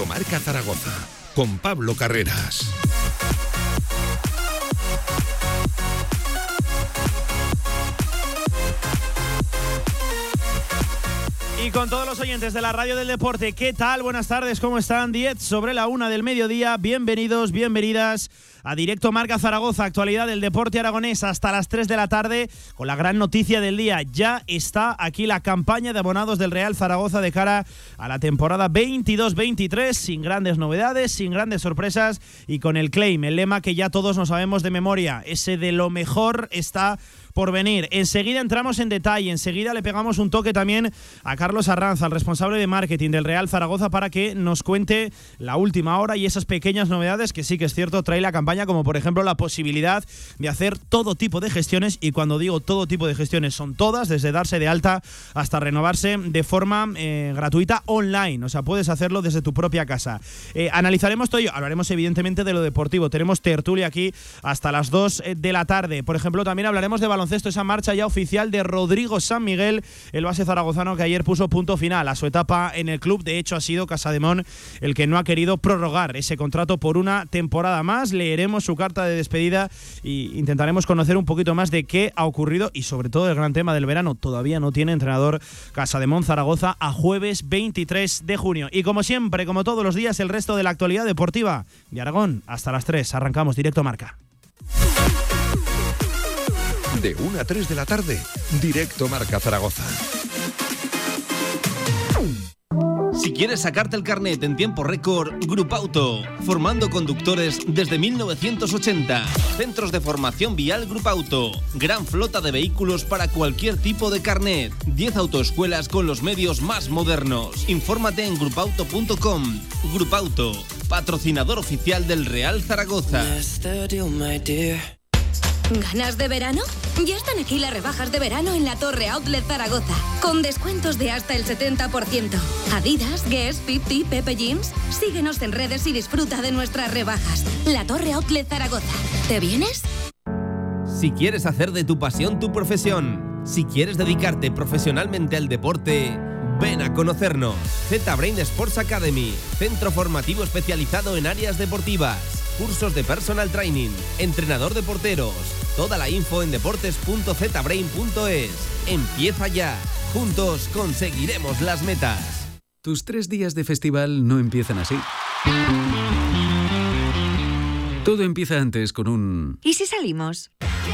Directo Marca Zaragoza con Pablo Carreras. Y con todos los oyentes de la Radio del Deporte, ¿qué tal? Buenas tardes, ¿cómo están? 10 sobre la una del mediodía. Bienvenidos, bienvenidas a Directo Marca Zaragoza, actualidad del deporte aragonés hasta las 3 de la tarde, con la gran noticia del día. Ya está aquí la campaña de abonados del Real Zaragoza de cara a la temporada 22-23, sin grandes novedades, sin grandes sorpresas y con el claim, el lema que ya todos nos sabemos de memoria, ese de lo mejor está por venir. Enseguida entramos en detalle, enseguida le pegamos un toque también a Carlos Arranza, el responsable de marketing del Real Zaragoza, para que nos cuente la última hora y esas pequeñas novedades que sí que es cierto trae la campaña, como por ejemplo la posibilidad de hacer todo tipo de gestiones y cuando digo todo tipo de gestiones son todas, desde darse de alta hasta renovarse de forma eh, gratuita online, o sea, puedes hacerlo desde tu propia casa. Eh, analizaremos todo ello, hablaremos evidentemente de lo deportivo, tenemos tertulia aquí hasta las 2 eh, de la tarde, por ejemplo también hablaremos de baloncesto, esa marcha ya oficial de Rodrigo San Miguel, el base zaragozano que ayer puso punto final a su etapa en el club. De hecho, ha sido Casademón el que no ha querido prorrogar ese contrato por una temporada más. Leeremos su carta de despedida e intentaremos conocer un poquito más de qué ha ocurrido y sobre todo el gran tema del verano. Todavía no tiene entrenador Casademón Zaragoza a jueves 23 de junio. Y como siempre, como todos los días, el resto de la actualidad deportiva de Aragón hasta las 3. Arrancamos directo marca. De 1 a 3 de la tarde, directo Marca Zaragoza. Si quieres sacarte el carnet en tiempo récord, Grupauto, formando conductores desde 1980. Centros de formación vial Grupauto, gran flota de vehículos para cualquier tipo de carnet. 10 autoescuelas con los medios más modernos. Infórmate en grupauto.com. Grupauto, patrocinador oficial del Real Zaragoza. ¿Ganas de verano? Ya están aquí las rebajas de verano en la Torre Outlet Zaragoza, con descuentos de hasta el 70%. Adidas, Guess, 50, Pepe Jeans. Síguenos en redes y disfruta de nuestras rebajas. La Torre Outlet Zaragoza. ¿Te vienes? Si quieres hacer de tu pasión tu profesión, si quieres dedicarte profesionalmente al deporte, ven a conocernos. Z-Brain Sports Academy, centro formativo especializado en áreas deportivas, cursos de personal training, entrenador de porteros. Toda la info en deportes.zbrain.es. Empieza ya. Juntos conseguiremos las metas. Tus tres días de festival no empiezan así. Todo empieza antes con un... ¿Y si salimos?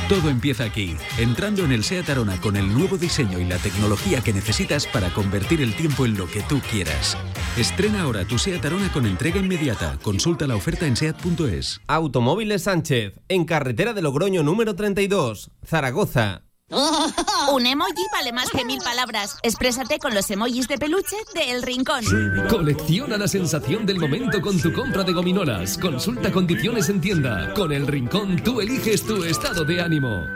Todo empieza aquí, entrando en el SEAT Arona con el nuevo diseño y la tecnología que necesitas para convertir el tiempo en lo que tú quieras. Estrena ahora tu SEAT Arona con entrega inmediata. Consulta la oferta en SEAT.es. Automóviles Sánchez, en carretera de Logroño número 32, Zaragoza. Un emoji vale más que mil palabras. Exprésate con los emojis de peluche de El Rincón. Colecciona la sensación del momento con tu compra de gominolas. Consulta condiciones en tienda. Con El Rincón tú eliges tu estado de ánimo.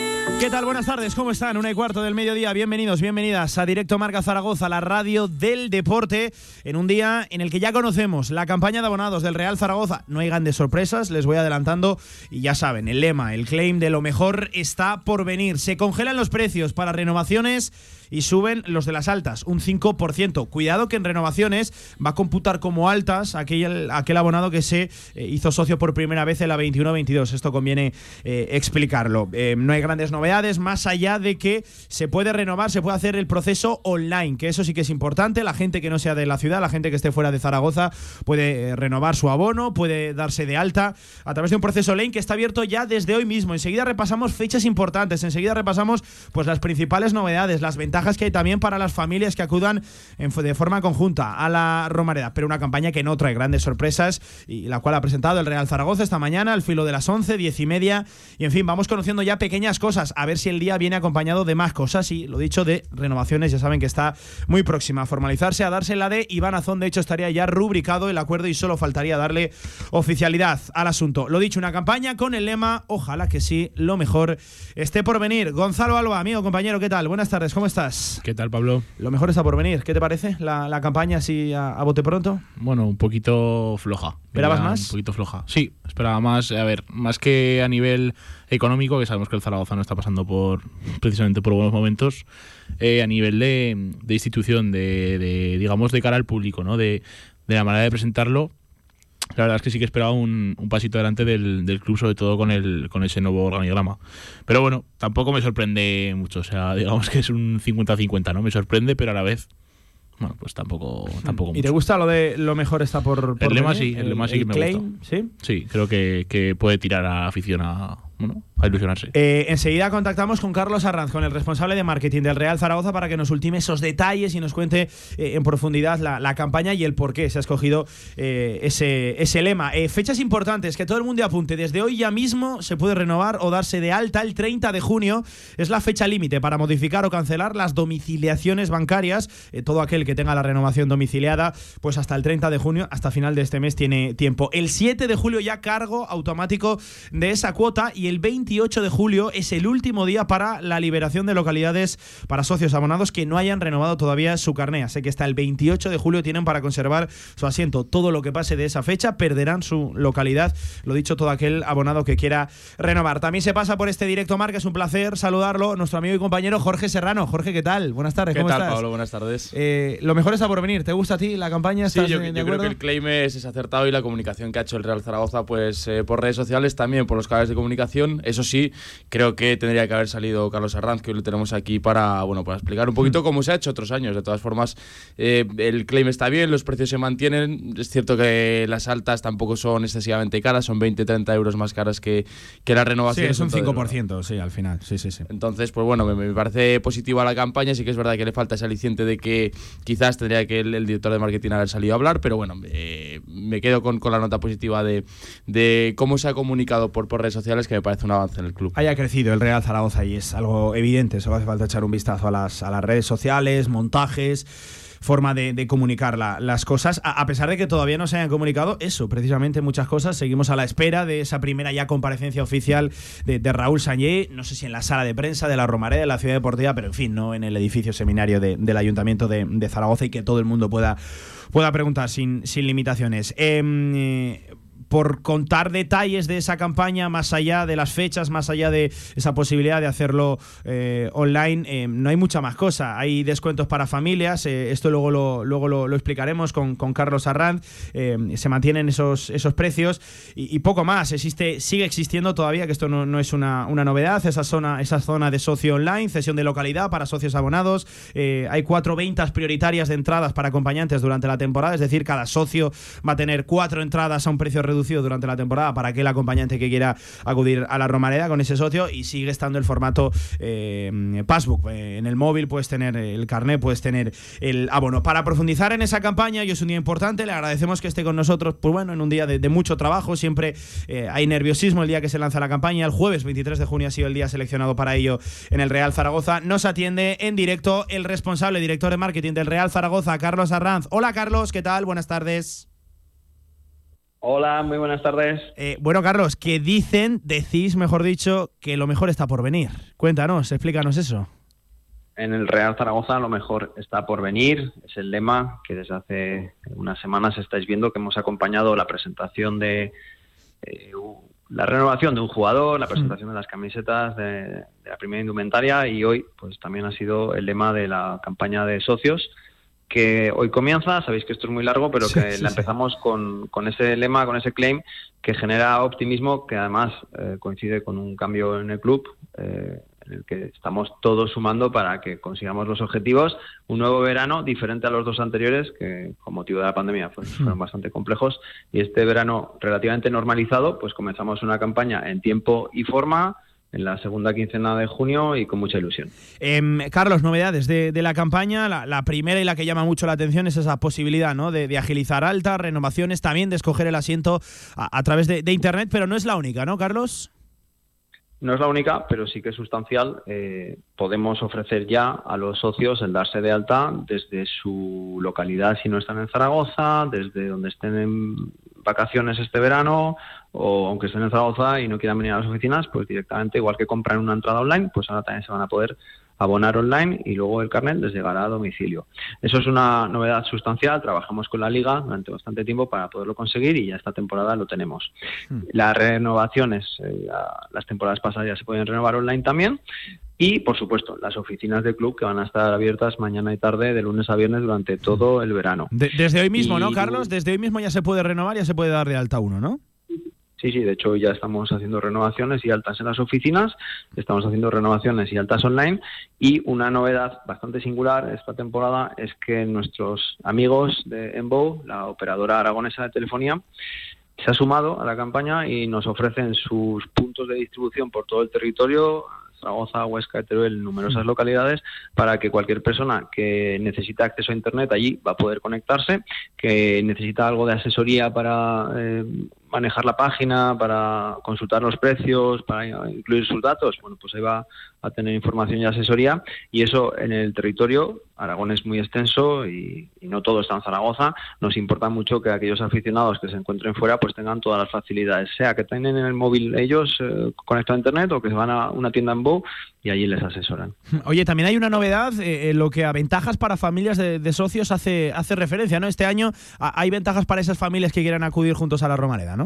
¿Qué tal? Buenas tardes, ¿cómo están? Una y cuarto del mediodía. Bienvenidos, bienvenidas a Directo Marca Zaragoza, la radio del deporte, en un día en el que ya conocemos la campaña de abonados del Real Zaragoza. No hay grandes sorpresas, les voy adelantando y ya saben, el lema, el claim de lo mejor está por venir. Se congelan los precios para renovaciones y suben los de las altas, un 5%. Cuidado que en renovaciones va a computar como altas aquel, aquel abonado que se eh, hizo socio por primera vez en la 21-22. Esto conviene eh, explicarlo. Eh, no hay grandes novedades más allá de que se puede renovar, se puede hacer el proceso online, que eso sí que es importante. La gente que no sea de la ciudad, la gente que esté fuera de Zaragoza, puede renovar su abono, puede darse de alta a través de un proceso online que está abierto ya desde hoy mismo. Enseguida repasamos fechas importantes, enseguida repasamos pues las principales novedades, las ventajas que hay también para las familias que acudan de forma conjunta a la Romareda, pero una campaña que no trae grandes sorpresas y la cual ha presentado el Real Zaragoza esta mañana al filo de las 11, 10 y media. Y en fin, vamos conociendo ya pequeñas cosas, a ver si el día viene acompañado de más cosas y lo dicho de renovaciones, ya saben que está muy próxima a formalizarse, a darse la de Iván Azón, de hecho estaría ya rubricado el acuerdo y solo faltaría darle oficialidad al asunto. Lo dicho, una campaña con el lema, ojalá que sí, lo mejor esté por venir. Gonzalo Alba, amigo, compañero, ¿qué tal? Buenas tardes, ¿cómo estás? ¿Qué tal, Pablo? Lo mejor está por venir. ¿Qué te parece la, campaña así a, bote pronto? Bueno, un poquito floja. ¿Esperabas más? Un poquito floja. Sí, esperaba más. A ver, más que a nivel económico, que sabemos que el Zaragoza no está pasando por precisamente por buenos momentos, eh, a nivel de, institución, de, digamos, de cara al público, ¿no? De, de la manera de presentarlo, la verdad es que sí que esperaba un, un pasito adelante del, del, club, sobre todo con, el, con ese nuevo organigrama. Pero bueno, tampoco me sorprende mucho. O sea, digamos que es un 50-50, ¿no? Me sorprende, pero a la vez bueno, pues tampoco, tampoco ¿Y te gusta lo de lo mejor está por, el lema sí, el, lema sí que me gusta. ¿sí? Sí, creo que, que puede tirar a afición a, a ilusionarse. Eh, enseguida contactamos con Carlos Arranz, con el responsable de marketing del Real Zaragoza, para que nos ultime esos detalles y nos cuente eh, en profundidad la, campaña y el por qué se ha escogido eh, ese, ese lema. fechas importantes, que todo el mundo apunte. Desde hoy ya mismo se puede renovar o darse de alta. El 30 de junio es la fecha límite para modificar o cancelar las domiciliaciones bancarias. todo aquel que tenga la renovación domiciliada, pues hasta el 30 de junio, hasta final de este mes, tiene tiempo. El 7 de julio ya cargo automático de esa cuota y el 28 de julio es el último día para la liberación de localidades para socios abonados que no hayan renovado todavía su carné. Así que hasta el 28 de julio tienen para conservar su asiento. Todo lo que pase de esa fecha perderán su localidad. Lo dicho, todo aquel abonado que quiera renovar. También se pasa por este directo Marca, es un placer saludarlo, nuestro amigo y compañero Jorge Serrano. Jorge, ¿qué tal? Buenas tardes, ¿cómo ¿Qué tal, Pablo? Buenas tardes. Eh, lo mejor está por venir. ¿Te gusta a ti la campaña? Sí, yo, creo que el claim es, acertado y la comunicación que ha hecho el Real Zaragoza pues eh, por redes sociales, también por los canales de comunicación eso sí, creo que tendría que haber salido Carlos Arranz, que hoy lo tenemos aquí para, bueno, para explicar un poquito mm. cómo se ha hecho otros años. De todas formas, eh, el claim está bien, los precios se mantienen. Es cierto que las altas tampoco son excesivamente caras, son 20, 30 euros más caras que, que la renovación. Sí, es un 5%, sí, al final. Sí, sí, sí. Entonces, pues bueno, me, parece positiva la campaña. Sí que es verdad que le falta ese aliciente de que quizás tendría que el, director de marketing haber salido a hablar, pero bueno, me quedo con, con, la nota positiva de, de cómo se ha comunicado por, por redes sociales, que parece un avance en el club. Haya crecido el Real Zaragoza y es algo evidente, solo hace falta echar un vistazo a las, a las redes sociales, montajes forma de, comunicar las cosas, a, pesar de que todavía no se hayan comunicado eso, precisamente muchas cosas. Seguimos a la espera de esa primera ya comparecencia oficial de, Raúl Sañé, no sé si en la sala de prensa de la Romareda, de la Ciudad Deportiva, pero en fin, no en el edificio seminario del Ayuntamiento de, Zaragoza y que todo el mundo pueda, pueda preguntar sin, sin limitaciones. Em, eh, por contar detalles de esa campaña, más allá de las fechas, más allá de esa posibilidad de hacerlo eh, online, eh, no hay mucha más cosa. Hay descuentos para familias, eh, esto luego lo, luego lo, explicaremos con, Carlos Arranz, se mantienen esos, esos precios y, poco más. Existe, sigue existiendo todavía, que esto no, es una, novedad, esa zona, esa zona de socio online, cesión de localidad para socios abonados. hay cuatro ventas prioritarias de entradas para acompañantes durante la temporada, es decir, cada socio va a tener cuatro entradas a un precio reducido durante la temporada para aquel acompañante que quiera acudir a la Romareda con ese socio y sigue estando el formato eh, Passbook. Eh, en el móvil puedes tener el carnet, puedes tener el abono. Para profundizar en esa campaña, y es un día importante, le agradecemos que esté con nosotros, pues bueno, en un día de, mucho trabajo, siempre eh, hay nerviosismo el día que se lanza la campaña, el jueves 23 de junio ha sido el día seleccionado para ello en el Real Zaragoza. Nos atiende en directo el responsable director de marketing del Real Zaragoza, Carlos Arranz. Hola Carlos, ¿qué tal? Buenas tardes. Hola, muy buenas tardes. Eh, bueno, Carlos, ¿qué dicen, decís, mejor dicho, que lo mejor está por venir. Cuéntanos, explícanos eso. En el Real Zaragoza lo mejor está por venir, es el lema que desde hace unas semanas estáis viendo que hemos acompañado la presentación de eh, la renovación de un jugador, la presentación de las camisetas de, de la primera indumentaria y hoy pues también ha sido el lema de la campaña de socios que hoy comienza, sabéis que esto es muy largo, pero que la empezamos con, con, ese lema, con ese claim que genera optimismo, que además eh, coincide con un cambio en el club. Eh, en el que estamos todos sumando para que consigamos los objetivos. Un nuevo verano diferente a los dos anteriores, que con motivo de la pandemia pues, Hmm. fueron bastante complejos, y este verano relativamente normalizado, pues comenzamos una campaña en tiempo y forma en la segunda quincena de junio y con mucha ilusión. Em, Carlos, novedades de, de la campaña. La, la primera y la que llama mucho la atención es esa posibilidad ¿no? de, de agilizar altas, renovaciones, también de escoger el asiento a, a través de, de Internet, pero no es la única, ¿no, Carlos? No es la única, pero sí que es sustancial. Eh, podemos ofrecer ya a los socios el darse de alta desde su localidad si no están en Zaragoza, desde donde estén en vacaciones este verano o aunque estén en Zaragoza y no quieran venir a las oficinas, pues directamente, igual que compran una entrada online, pues ahora también se van a poder abonar online y luego el carnet les llegará a domicilio. Eso es una novedad sustancial. Trabajamos con la liga durante bastante tiempo para poderlo conseguir y ya esta temporada lo tenemos. Las renovaciones, eh, las temporadas pasadas ya se pueden renovar online también. Y, por supuesto, las oficinas del club que van a estar abiertas mañana y tarde, de lunes a viernes, durante todo el verano. De- desde hoy mismo, ¿no, Carlos? Desde hoy mismo ya se puede renovar, ya se puede dar de alta uno, ¿no? Sí, sí, de hecho ya estamos haciendo renovaciones y altas en las oficinas, estamos haciendo renovaciones y altas online y una novedad bastante singular esta temporada es que nuestros amigos de Enbow, la operadora aragonesa de telefonía, se ha sumado a la campaña y nos ofrecen sus puntos de distribución por todo el territorio, Zaragoza, Huesca, Teruel, numerosas localidades, para que cualquier persona que necesita acceso a Internet allí va a poder conectarse, que necesita algo de asesoría para eh, manejar la página, para consultar los precios, para incluir sus datos, bueno, pues ahí va a tener información y asesoría y eso en el territorio, Aragón es muy extenso y, no todo está en Zaragoza, nos importa mucho que aquellos aficionados que se encuentren fuera pues tengan todas las facilidades, sea que tengan en el móvil ellos eh, conectado a internet o que se van a una tienda en Bow y allí les asesoran. Oye, también hay una novedad eh, en lo que a ventajas para familias de, socios hace, hace referencia, ¿no? Este año hay ventajas para esas familias que quieran acudir juntos a la Romareda, ¿no?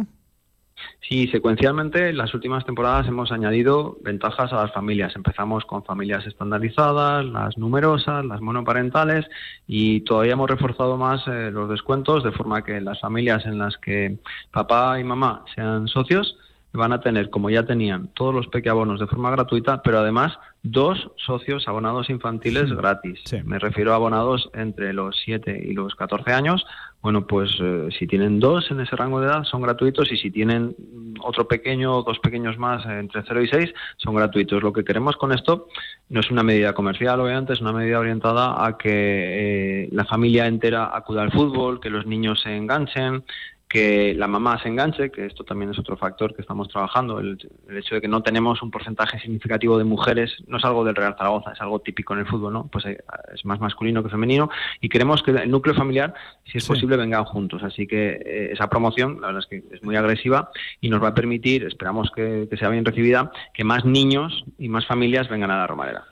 Sí, secuencialmente en las últimas temporadas hemos añadido ventajas a las familias. Empezamos con familias estandarizadas, las numerosas, las monoparentales y todavía hemos reforzado más eh, los descuentos de forma que las familias en las que papá y mamá sean socios van a tener, como ya tenían, todos los pequeabonos de forma gratuita, pero además dos socios abonados infantiles gratis. Me refiero a abonados entre los 7 y los 14 años. Bueno, pues eh, si tienen dos en ese rango de edad son gratuitos y si tienen otro pequeño o dos pequeños más eh, entre 0 y 6 son gratuitos. Lo que queremos con esto no es una medida comercial, obviamente, es una medida orientada a que eh, la familia entera acuda al fútbol, que los niños se enganchen, que la mamá se enganche, que esto también es otro factor que estamos trabajando, el, el hecho de que no tenemos un porcentaje significativo de mujeres, no es algo del Real Zaragoza, es algo típico en el fútbol, ¿no? Pues eh, es más masculino que femenino y queremos que el núcleo familiar, si es Sí. posible, vengan juntos. Así que eh, esa promoción, la verdad es que es muy agresiva y nos va a permitir, esperamos que, que sea bien recibida, que más niños y más familias vengan a la Romareda.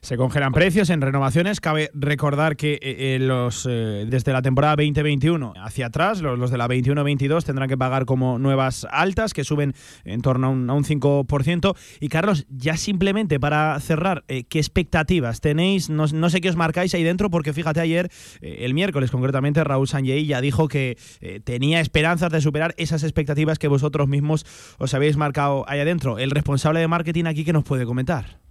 Se congelan precios en renovaciones. Cabe recordar que eh, eh, los eh, desde la temporada 2021 hacia atrás, los, de la 21-22 tendrán que pagar como nuevas altas, que suben en torno a un, a un 5%. Y Carlos, ya simplemente para cerrar, ¿qué expectativas tenéis? No, sé qué os marcáis ahí dentro, porque fíjate, ayer, el miércoles concretamente, Raúl Sanjei ya dijo que tenía esperanzas de superar esas expectativas que vosotros mismos os habéis marcado ahí adentro. El responsable de marketing aquí, ¿qué nos puede comentar?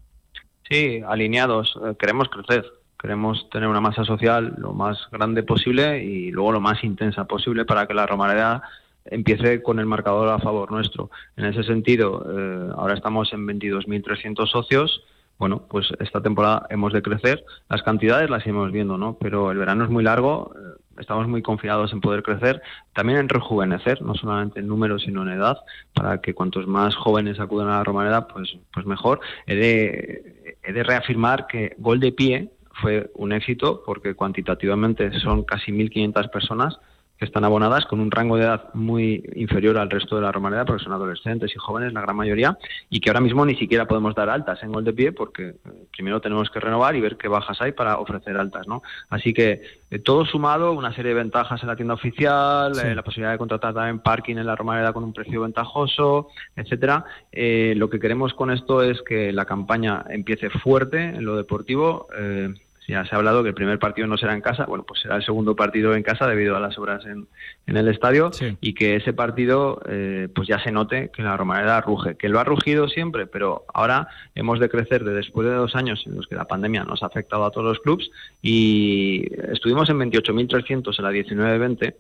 Sí, alineados. Eh, queremos crecer. Queremos tener una masa social lo más grande posible y luego lo más intensa posible para que la Romareda empiece con el marcador a favor nuestro. En ese sentido, eh, ahora estamos en 22.300 socios. Bueno, pues esta temporada hemos de crecer. Las cantidades las iremos viendo, ¿no? Pero el verano es muy largo. eh, Estamos muy confiados en poder crecer, también en rejuvenecer, no solamente en número, sino en edad, para que cuantos más jóvenes acudan a la Romareda, pues, pues mejor. He de, he de reafirmar que Gol de Pie fue un éxito porque cuantitativamente son casi 1.500 personas que están abonadas con un rango de edad muy inferior al resto de la Romareda, porque son adolescentes y jóvenes, la gran mayoría, y que ahora mismo ni siquiera podemos dar altas en gol de pie, porque eh, primero tenemos que renovar y ver qué bajas hay para ofrecer altas, ¿no? Así que eh, todo sumado, una serie de ventajas en la tienda oficial, Sí. eh, la posibilidad de contratar también parking en la Romareda con un precio ventajoso, etcétera. Eh, lo que queremos con esto es que la campaña empiece fuerte en lo deportivo. eh, ya se ha hablado que el primer partido no será en casa, bueno, pues será el segundo partido en casa debido a las obras en, el estadio y que ese partido eh, pues ya se note que la Romareda ruge, que lo ha rugido siempre, pero ahora hemos de crecer de después de dos años en los que la pandemia nos ha afectado a todos los clubes y estuvimos en 28.300 en la 19-20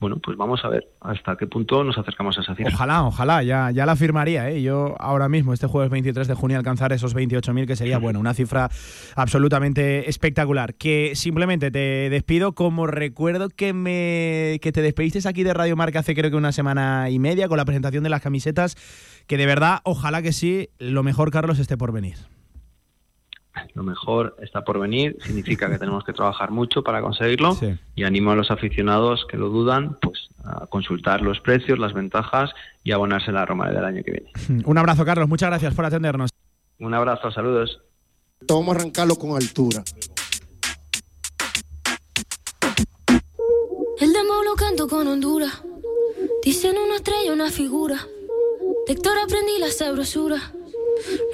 bueno, pues vamos a ver hasta qué punto nos acercamos a esa cifra. Ojalá, ojalá, ya, ya la firmaría. ¿eh? Yo ahora mismo, este jueves 23 de junio, alcanzar esos 28.000, que sería, bueno, una cifra absolutamente espectacular. Que simplemente te despido como recuerdo que, me, que te despediste aquí de Radio Marca hace creo que una semana y media con la presentación de las camisetas, que de verdad, ojalá que sí, lo mejor, Carlos, esté por venir lo mejor está por venir, significa que tenemos que trabajar mucho para conseguirlo y animo a los aficionados que lo dudan pues a consultar los precios, las ventajas y abonarse a la Roma del año que viene. Un abrazo Carlos, muchas gracias por atendernos. Un abrazo, saludos. Vamos a arrancarlo con altura. El demo lo canto con Honduras. Dicen una estrella, una figura. Lector aprendí la sabrosura.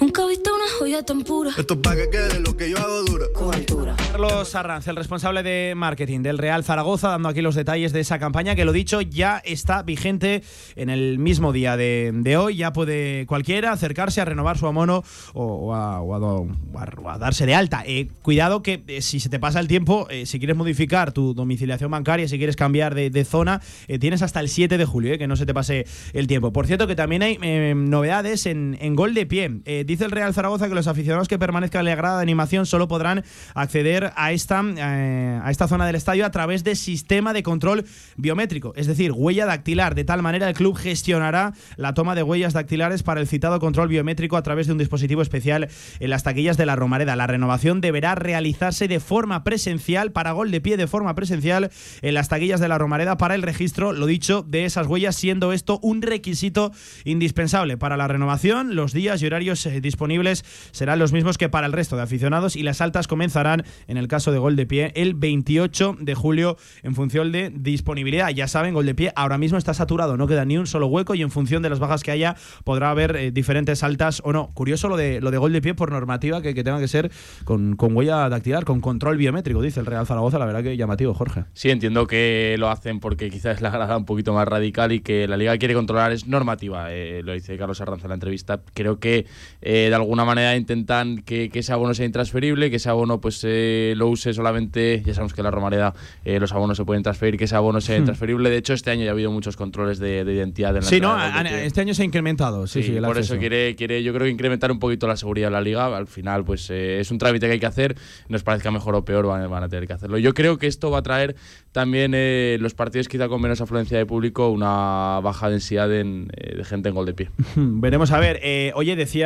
Nunca he visto una joya tan pura. Esto es para que quede lo que yo hago dura. Con altura. Carlos Arranz, el responsable de marketing del Real Zaragoza, dando aquí los detalles de esa campaña que lo dicho ya está vigente en el mismo día de, hoy. Ya puede cualquiera acercarse a renovar su amono o, a, darse de alta. Eh, cuidado que eh, si se te pasa el tiempo, eh, si quieres modificar tu domiciliación bancaria, si quieres cambiar de, zona, tienes hasta el 7 de julio, que no se te pase el tiempo. Por cierto, que también hay novedades en, en gol de pie. Dice el Real Zaragoza que los aficionados que permanezcan en la grada de animación solo podrán acceder a esta, eh, a esta zona del estadio a través de sistema de control biométrico, es decir, huella dactilar. De tal manera, el club gestionará la toma de huellas dactilares para el citado control biométrico a través de un dispositivo especial en las taquillas de la Romareda. La renovación deberá realizarse de forma presencial, para gol de pie de forma presencial, en las taquillas de la Romareda para el registro, lo dicho, de esas huellas, siendo esto un requisito indispensable para la renovación. Los días y horarios eh, disponibles serán los mismos que para el resto de aficionados y las altas comenzarán en el caso de gol de pie el 28 de julio en función de disponibilidad. Ya saben, gol de pie ahora mismo está saturado, no queda ni un solo hueco y en función de las bajas que haya podrá haber eh, diferentes altas o no. Curioso lo de, lo de gol de pie por normativa que, tenga que ser con, huella dactilar, con control biométrico, dice el Real Zaragoza. La verdad que llamativo, Jorge. Sí, entiendo que lo hacen porque quizás es la grada un poquito más radical y que la liga quiere controlar es normativa. Eh, lo dice Carlos Arranza en la entrevista. Creo que eh, de alguna manera intentan que, ese abono sea intransferible, que ese abono pues lo use solamente, ya sabemos que la Romareda eh, los abonos se pueden transferir, que ese abono sea hmm. intransferible. De hecho, este año ya ha habido muchos controles de, identidad en la Sí, no, este año se ha incrementado. Sí, sí, por eso quiere, quiere, yo creo, incrementar un poquito la seguridad de la liga. Al final, pues eh, es un trámite que hay que hacer. Nos parezca mejor o peor, van, van, a tener que hacerlo. Yo creo que esto va a traer también eh, los partidos quizá con menos afluencia de público, una baja densidad de gente en gol de pie. Veremos a ver. oye, decía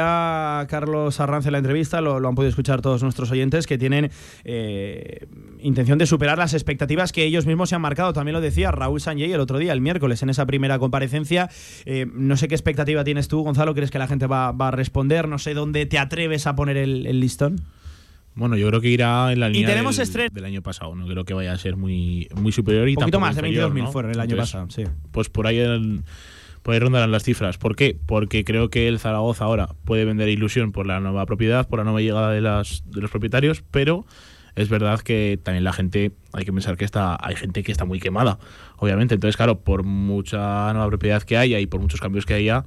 Carlos Arranz en la entrevista, lo, lo, han podido escuchar todos nuestros oyentes, que tienen eh, intención de superar las expectativas que ellos mismos se han marcado. También lo decía Raúl Sanjay el otro día, el miércoles, en esa primera comparecencia. Eh, no sé qué expectativa tienes tú, Gonzalo. ¿Crees que la gente va, a responder? No sé dónde te atreves a poner el, listón. Bueno, yo creo que irá en la línea tenemos del, del, año pasado. No creo que vaya a ser muy, muy superior. Y Un poquito más de 22.000 fueron el año pasado, sí. Pues por ahí, por ahí rondarán las cifras. ¿Por qué? Porque creo que el Zaragoza ahora puede vender ilusión por la nueva propiedad, por la nueva llegada de, las, de los propietarios, pero es verdad que también la gente, hay que pensar que está, hay gente que está muy quemada, obviamente. Entonces, claro, por mucha nueva propiedad que haya y por muchos cambios que haya,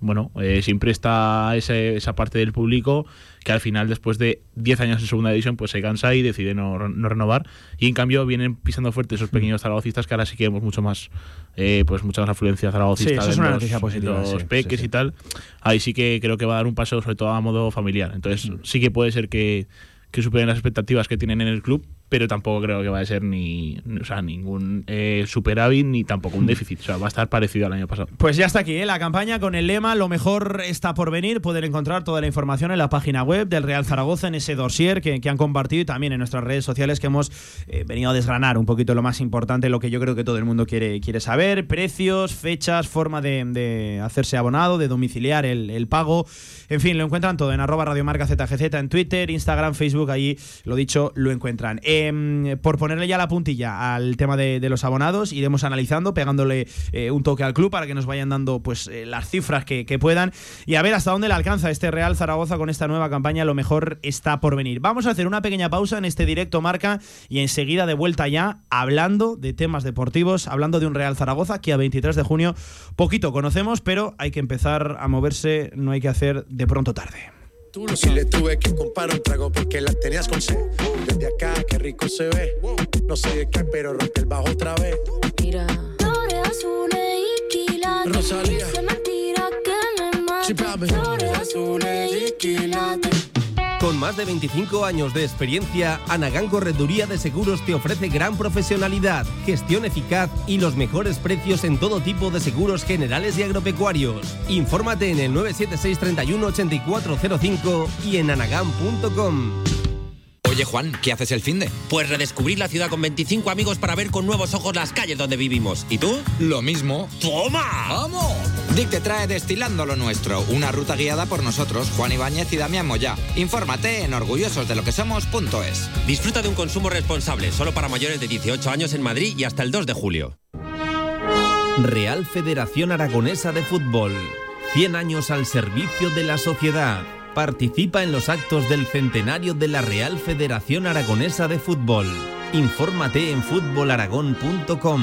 bueno, eh, siempre está esa parte del público que al final, después de 10 años en segunda división, pues se cansa y decide no, renovar. Y en cambio vienen pisando fuerte esos pequeños zaragocistas que ahora sí que vemos mucho más, eh, pues mucha más afluencia zaragocista. Sí, es una noticia positiva. Los peques y tal. Ahí sí que creo que va a dar un paso, sobre todo a modo familiar. Entonces, sí que puede ser que que superen las expectativas que tienen en el club pero tampoco creo que vaya a ser ni o sea, ningún eh, superávit ni tampoco un hmm. déficit. O sea, va a estar parecido al año pasado. Pues ya está aquí, ¿eh? la campaña con el lema Lo mejor está por venir. Pueden encontrar toda la información en la página web del Real Zaragoza, en ese dossier que, han compartido y también en nuestras redes sociales que hemos eh, venido a desgranar un poquito lo más importante, lo que yo creo que todo el mundo quiere, quiere saber: precios, fechas, forma de, hacerse abonado, de domiciliar el, pago. En fin, lo encuentran todo en arroba radiomarca ZGZ en Twitter, Instagram, Facebook, allí lo dicho, lo encuentran. Em, por ponerle ya la puntilla al tema de, los abonados, iremos analizando, pegándole eh, un toque al club para que nos vayan dando pues eh, las cifras que, puedan y a ver hasta dónde le alcanza este Real Zaragoza con esta nueva campaña. Lo mejor está por venir. Vamos a hacer una pequeña pausa en este directo marca y enseguida de vuelta ya hablando de temas deportivos, hablando de un Real Zaragoza que a 23 de junio poquito conocemos, pero hay que empezar a moverse, no hay que hacer de pronto tarde. Si le tuve que comprar un trago porque la tenías con sed. Desde acá, qué rico se ve. No sé de qué, pero rompe el bajo otra vez. Mira. Flores azules y quilates. Rosalía. Se me tira que me mate. Sí, papi. Flores azules y quilates. Con más de 25 años de experiencia, Anagán Correduría de Seguros te ofrece gran profesionalidad, gestión eficaz y los mejores precios en todo tipo de seguros generales y agropecuarios. Infórmate en el 976 31 8405 y en anagán.com. Oye Juan, ¿qué haces el finde? Pues redescubrir la ciudad con 25 amigos para ver con nuevos ojos las calles donde vivimos. ¿Y tú? Lo mismo. ¡Toma! ¡Vamos! Dick te trae Destilando lo Nuestro, una ruta guiada por nosotros, Juan Ibáñez y Damián Moya. Infórmate en orgullososdeloquesomos.es. Disfruta de un consumo responsable, solo para mayores de 18 años en Madrid y hasta el 2 de julio. Real Federación Aragonesa de Fútbol. 100 años al servicio de la sociedad. Participa en los actos del centenario de la Real Federación Aragonesa de Fútbol. Infórmate en fútbolaragón.com.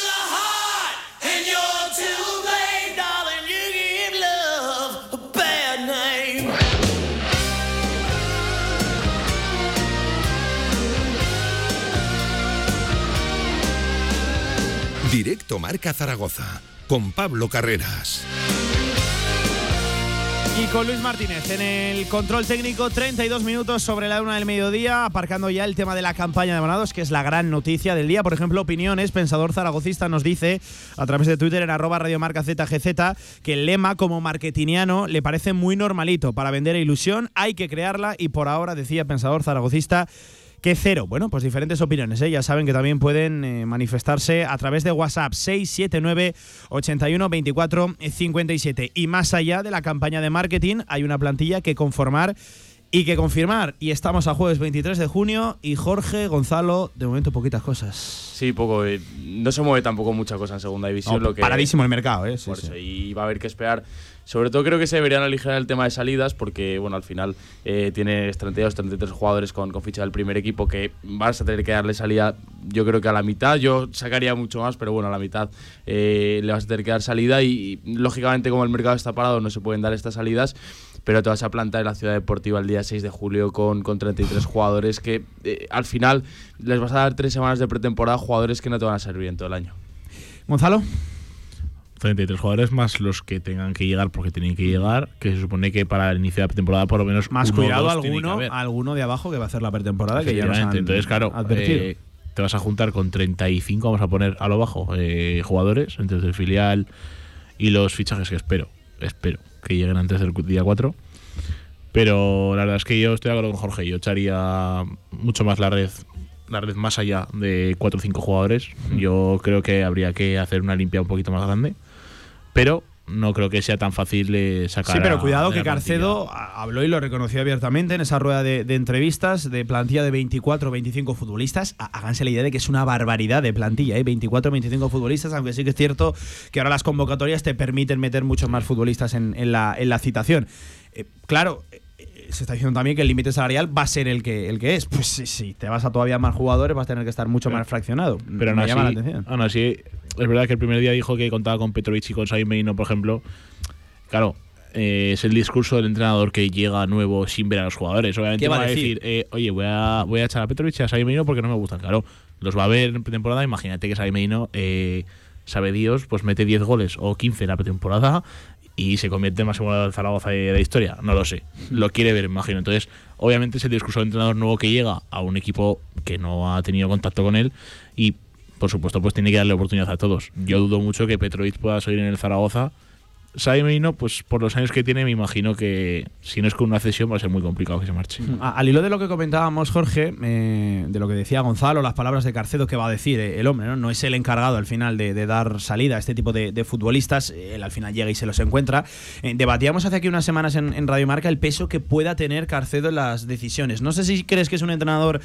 Directo Marca Zaragoza con Pablo Carreras. Y con Luis Martínez en el control técnico, 32 minutos sobre la una del mediodía, aparcando ya el tema de la campaña de abonados, que es la gran noticia del día. Por ejemplo, opiniones, Pensador Zaragocista nos dice a través de Twitter en arroba radiomarca ZGZ que el lema como marketingiano le parece muy normalito. Para vender ilusión hay que crearla y por ahora, decía Pensador Zaragocista, que cero. Bueno, pues diferentes opiniones. ¿eh? Ya saben que también pueden eh, manifestarse a través de WhatsApp 679 81 24 57. Y más allá de la campaña de marketing, hay una plantilla que conformar y que confirmar. Y estamos a jueves 23 de junio y Jorge, Gonzalo, de momento poquitas cosas. Sí, poco. eh, No se mueve tampoco mucha cosa en segunda división. No, lo que, paradísimo el mercado, ¿eh? Sí, por sí. eso, y va a haber que esperar. Sobre todo creo que se deberían aligerar el tema de salidas porque, bueno, al final eh, tienes 32, 33 jugadores con, con ficha del primer equipo que vas a tener que darle salida, yo creo que a la mitad. Yo sacaría mucho más, pero bueno, a la mitad eh, le vas a tener que dar salida y, y, lógicamente como el mercado está parado no se pueden dar estas salidas pero te vas a plantar en la ciudad deportiva el día 6 de julio con, con 33 jugadores que eh, al final les vas a dar tres semanas de pretemporada jugadores que no te van a servir en todo el año. Gonzalo. 33 jugadores más los que tengan que llegar porque tienen que llegar, que se supone que para el inicio de la pretemporada por lo menos Más uno cuidado alguno, alguno de abajo que va a hacer la pretemporada que ya nos han Entonces, claro, advertido. eh, te vas a juntar con 35, vamos a poner a lo bajo, eh, jugadores, entre el filial y los fichajes que espero, espero que lleguen antes del día 4. Pero la verdad es que yo estoy de acuerdo con Jorge, yo echaría mucho más la red la red más allá de 4 o 5 jugadores. Yo creo que habría que hacer una limpia un poquito más grande, pero no creo que sea tan fácil sacar Sí, pero cuidado que plantilla. Carcedo habló y lo reconoció abiertamente en esa rueda de, de entrevistas de plantilla de 24 o 25 futbolistas. Há- Háganse la idea de que es una barbaridad de plantilla, ¿eh? 24 o 25 futbolistas, aunque sí que es cierto que ahora las convocatorias te permiten meter muchos más futbolistas en, en la, en la citación. Eh, claro, se está diciendo también que el límite salarial va a ser el que, el que es. Pues sí, sí, te vas a todavía más jugadores, vas a tener que estar mucho más fraccionado. Pero me aún llama la así, atención. aún así, es verdad que el primer día dijo que contaba con Petrovic y con Xavi Medino, por ejemplo. Claro, eh, es el discurso del entrenador que llega nuevo sin ver a los jugadores. Obviamente ¿Qué va a decir? decir, eh, oye, voy a, voy a echar a Petrovic y a Xavi Medino porque no me gustan. Claro, los va a ver en pretemporada. Imagínate que Xavi Medino, eh, sabe Dios, pues mete 10 goles o 15 en la pretemporada y se convierte en máximo goleador del Zaragoza de, de la historia. No lo sé. Lo quiere ver, imagino. Entonces, obviamente es el discurso del entrenador nuevo que llega a un equipo que no ha tenido contacto con él y, por supuesto, pues tiene que darle oportunidad a todos. Yo dudo mucho que Petrovic pueda seguir en el Zaragoza. Xavi Medino, pues por los años que tiene, me imagino que si no es con una cesión va a ser muy complicado que se marche. A- Al hilo de lo que comentábamos, Jorge, eh, de lo que decía Gonzalo, las palabras de Carcedo, que va a decir eh, el hombre, ¿no? No es el encargado al final de, dar salida a este tipo de, futbolistas, eh, él al final llega y se los encuentra. Eh, debatíamos hace aquí unas semanas en Radio Marca el peso que pueda tener Carcedo en las decisiones. No sé si crees que es un entrenador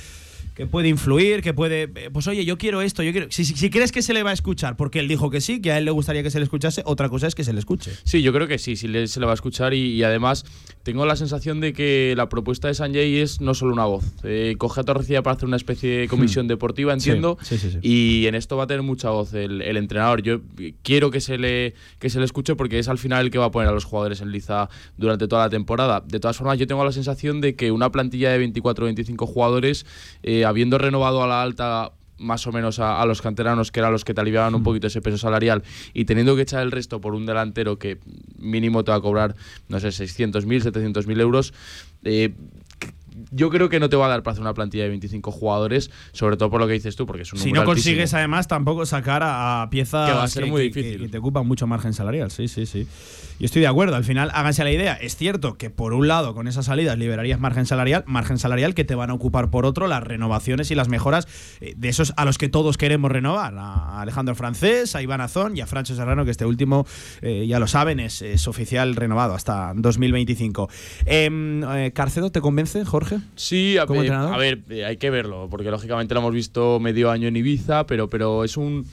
que puede influir, que puede, eh, pues oye, yo quiero esto, yo quiero. Si, si- si crees que se le va a escuchar, porque él dijo que sí, que a él le gustaría que se le escuchase, otra cosa es que se le escuche. Sí, yo creo que sí, sí le- se le va a escuchar y, y además tengo la sensación de que la propuesta de Sanjay es no solo una voz. Eh, coge a Torrecilla para hacer una especie de comisión deportiva, entiendo, Hmm. Sí, sí, sí. y en esto va a tener mucha voz el, el entrenador. Yo quiero que se, le, que se le escuche porque es al final el que va a poner a los jugadores en liza durante toda la temporada. De todas formas, yo tengo la sensación de que una plantilla de 24 o 25 jugadores, eh, habiendo renovado a la alta más o menos a, a los canteranos, que eran los que te aliviaban un poquito ese peso salarial, y teniendo que echar el resto por un delantero que mínimo te va a cobrar, no sé, 600.000, 700.000 euros, eh, yo creo que no te va a dar para hacer una plantilla de 25 jugadores, sobre todo por lo que dices tú, porque es un Si no altísimo. consigues además tampoco sacar a, piezas Que va a ser muy que- difícil. que te ocupan mucho margen salarial. Sí, sí, sí. Yo estoy de acuerdo. Al final, háganse la idea. Es cierto que por un lado, con esas salidas liberarías margen salarial, margen salarial que te van a ocupar por otro las renovaciones y las mejoras eh, de esos a los que todos queremos renovar. A Alejandro Francés, a Iván Azón y a Francho Serrano, que este último, eh, ya lo saben, es, es oficial renovado hasta 2025. Em, eh, ¿Carcedo te convence, Jorge? Sí, a, ¿Como ver, entrenador? a ver, eh, hay que verlo, porque lógicamente lo hemos visto medio año en Ibiza, pero, pero es un...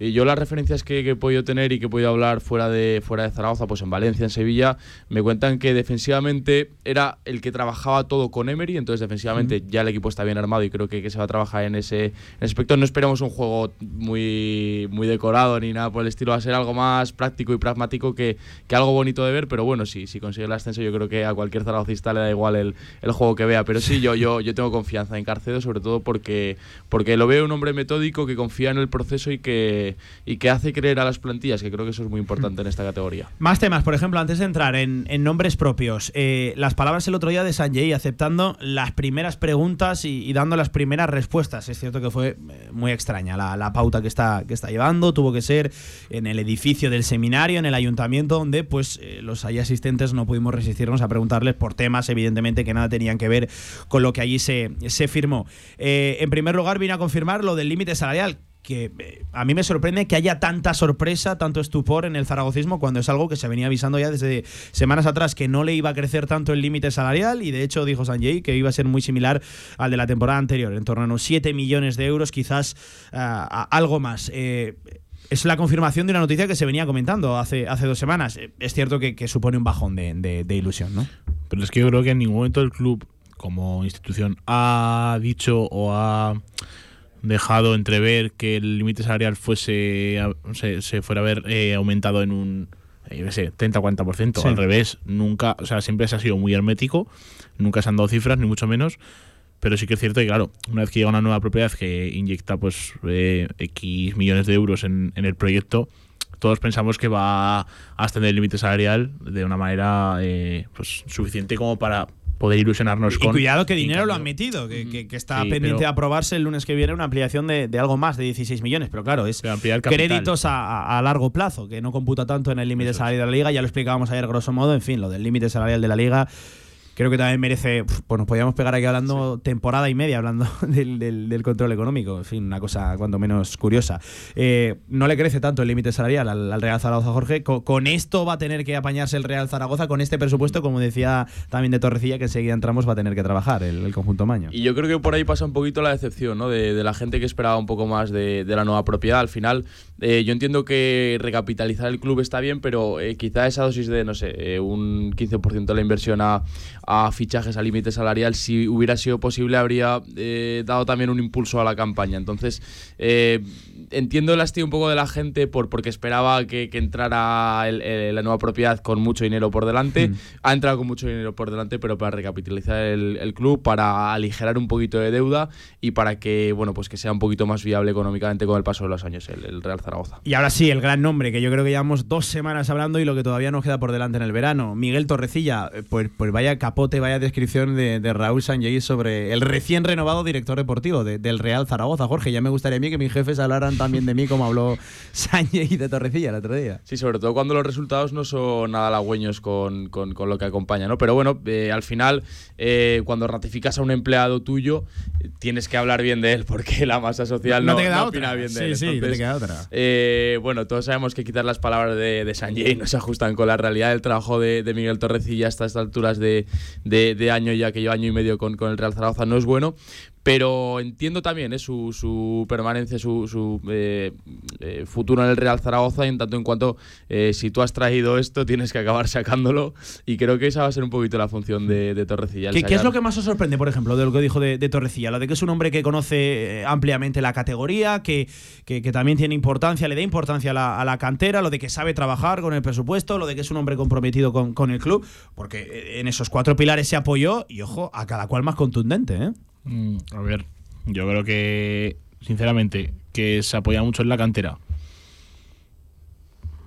eh, yo las referencias que, que he podido tener y que he podido hablar fuera de, fuera de Zaragoza, pues en Valencia, en Sevilla, me cuentan que defensivamente era el que trabajaba todo con Emery, entonces defensivamente ya el equipo está bien armado y creo que, que se va a trabajar en ese, en ese aspecto. No esperamos un juego muy, muy decorado ni nada por el estilo, va a ser algo más práctico y pragmático que, que algo bonito de ver, pero bueno, sí, si consigue el ascenso yo creo que a cualquier zaragocista le da igual el, el juego que vea, pero sí, yo, yo, yo tengo confianza en Carcedo, sobre todo porque, porque lo veo un hombre metódico que confía en el proceso y que, y que hace creer a las plantillas, que creo que eso es muy importante en esta categoría. Más temas, por ejemplo, antes de entrar en, nombres propios, eh, las palabras el otro día de Sanjay aceptando las primeras preguntas y, dando las primeras respuestas. Es cierto que fue eh, muy extraña la, pauta que está, que está llevando, tuvo que ser en el edificio del seminario, en el ayuntamiento, donde pues eh, los ahí asistentes no pudimos resistirnos a preguntarles por temas, evidentemente, que nada tenían que ver con lo que allí se, se firmó. En primer lugar, vine a confirmar lo del límite salarial que eh, a mí me sorprende que haya tanta sorpresa, tanto estupor en el zaragocismo cuando es algo que se venía avisando ya desde semanas atrás que no le iba a crecer tanto el límite salarial y de hecho dijo Sanjay que iba a ser muy similar al de la temporada anterior, en torno a unos 7 millones de euros, quizás a algo más. Eh, es la confirmación de una noticia que se venía comentando hace, hace dos semanas. Eh, Es cierto que, supone un bajón de- de ilusión, ¿no? Pero es que yo creo que en ningún momento el club, como institución, ha dicho o ha dejado entrever que el límite salarial fuese se, se fuera a ver eh, aumentado en un eh, yo qué sé, 30 o 40%. Sí. Al revés, nunca, o sea, siempre se ha sido muy hermético, nunca se han dado cifras, ni mucho menos. Pero sí que es cierto que, claro, una vez que llega una nueva propiedad que inyecta pues eh, X millones de euros en, en el proyecto, todos pensamos que va a ascender el límite salarial de una manera eh, pues suficiente como para poder ilusionarnos Y con. cuidado que dinero lo han metido, que, que- que está Sí, pendiente de aprobarse el lunes que viene una ampliación de, de algo más de 16 millones, pero claro, es ampliar créditos a, a- a largo plazo, que no computa tanto en el límite salarial de la liga, ya lo explicábamos ayer grosso modo, en fin, lo del límite salarial de la liga. Creo que también merece, pues nos podríamos pegar aquí hablando temporada y media, hablando del, del- del control económico, en fin, una cosa cuanto menos curiosa. Eh, no le crece tanto el límite salarial al, al Real Zaragoza, Jorge. Co- Con, esto va a tener que apañarse el Real Zaragoza, con este presupuesto, como decía también de Torrecilla, que enseguida entramos, va a tener que trabajar el, el conjunto Maño. Y yo creo que por ahí pasa un poquito la decepción, ¿no? De, de la gente que esperaba un poco más de, de la nueva propiedad. Al final, eh, yo entiendo que recapitalizar el club está bien, pero eh, quizá esa dosis de, no sé, eh, un 15% de la inversión a, a fichajes a límite salarial, si hubiera sido posible, habría eh, dado también un impulso a la campaña. Entonces, eh, entiendo el hastío un poco de la gente por, porque esperaba que, que entrara el- la nueva propiedad con mucho dinero por delante. Mm. Ha entrado con mucho dinero por delante, pero para recapitalizar el, el club, para aligerar un poquito de deuda y para que, bueno, pues que sea un poquito más viable económicamente con el paso de los años el, el Real Zaragoza. Y ahora sí, el gran nombre, que yo creo que llevamos dos semanas hablando y lo que todavía nos queda por delante en el verano. Miguel Torrecilla, eh, pues, pues vaya capote, vaya descripción de, de Raúl Sanjay sobre el recién renovado director deportivo de- del Real Zaragoza. Jorge, ya me gustaría a mí que mis jefes hablaran también de mí como habló Sanjay de Torrecilla el otro día. Sí, sobre todo cuando los resultados no son nada halagüeños con, con- con lo que acompaña, ¿no? Pero bueno, eh, al final, eh, cuando ratificas a un empleado tuyo, eh, tienes que hablar bien de él, porque la masa social No no, te queda no otra. opina bien de Sí, él. sí, no te Entonces, queda otra. eh, bueno, todos sabemos que quitar las palabras de, de Sanjay no se ajustan con la realidad del trabajo de, Miguel Torrecilla hasta estas alturas de, año, ya que lleva año y medio con el Real Zaragoza, no es bueno. Pero entiendo también eh, su, su permanencia, su, su, eh, eh, futuro en el Real Zaragoza, y en tanto en cuanto si tú has traído esto, tienes que acabar sacándolo. Y creo que esa va a ser un poquito la función de, de Torrecilla. ¿Qué, qué es lo que más os sorprende, por ejemplo, de lo que dijo de, de Torrecilla? Lo de que es un hombre que conoce ampliamente la categoría, que, que- que también tiene importancia, le da importancia a la, a la cantera, lo de que sabe trabajar con el presupuesto, lo de que es un hombre comprometido con, con el club, porque en esos cuatro pilares se apoyó y, ojo, a cada cual más contundente, ¿eh? Mm, a ver, yo creo que, sinceramente, que se apoya mucho en la cantera.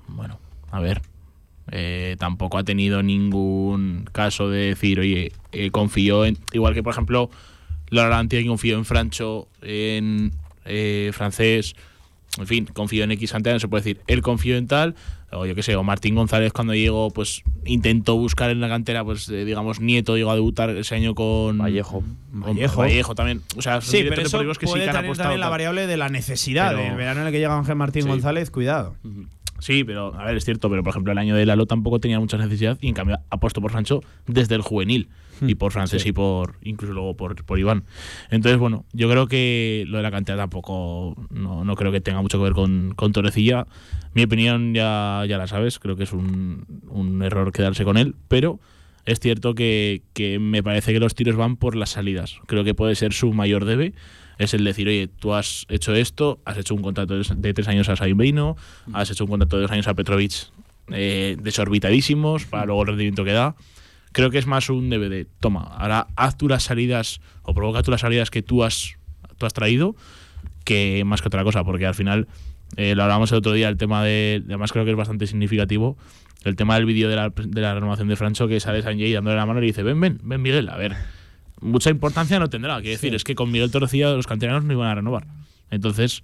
Bueno, a ver. eh, tampoco ha tenido ningún caso de decir, oye, eh, confío en. Igual que, por ejemplo, Laura Lantier confió en Francho, en eh, francés. En fin, confío en X no se puede decir, él confió en tal, o yo qué sé, o Martín González cuando llegó, pues intentó buscar en la cantera, pues eh, digamos, Nieto llegó a debutar ese año con Vallejo. Vallejo. Vallejo también. O sea, Sí, pero eso deportivos que sí puede que han tener apostado. también la variable de la necesidad. Pero- El verano en el que llega Ángel Martín Sí. González, cuidado. Sí, pero a ver, es cierto, pero por ejemplo el año de Lalo tampoco tenía mucha necesidad y en cambio ha puesto por Sancho desde el juvenil y por francés. Sí. y por incluso luego por, por Iván. Entonces, bueno, yo creo que lo de la cantidad tampoco no, no creo que tenga mucho que ver con, con Torrecilla. Mi opinión ya, ya la sabes, creo que es un, un error quedarse con él, pero es cierto que, que me parece que los tiros van por las salidas. Creo que puede ser su mayor debe. Es el decir, oye, tú has hecho esto, has hecho un contrato de tres años a Saibino, has hecho un contrato de dos años a Petrovic eh, desorbitadísimos para luego el rendimiento que da. Creo que es más un de, toma, ahora haz tú las salidas o provoca tú las salidas que tú has, tú has traído, que más que otra cosa, porque al final, eh, lo hablábamos el otro día, el tema de, además creo que es bastante significativo, el tema del vídeo de la, de la renovación de Francho, que sale Sanjay dándole la mano y le dice, ven, ven, ven Miguel, a ver, mucha importancia no tendrá, quiero decir, es que con Miguel Torrecilla los canteranos no iban a renovar. Entonces,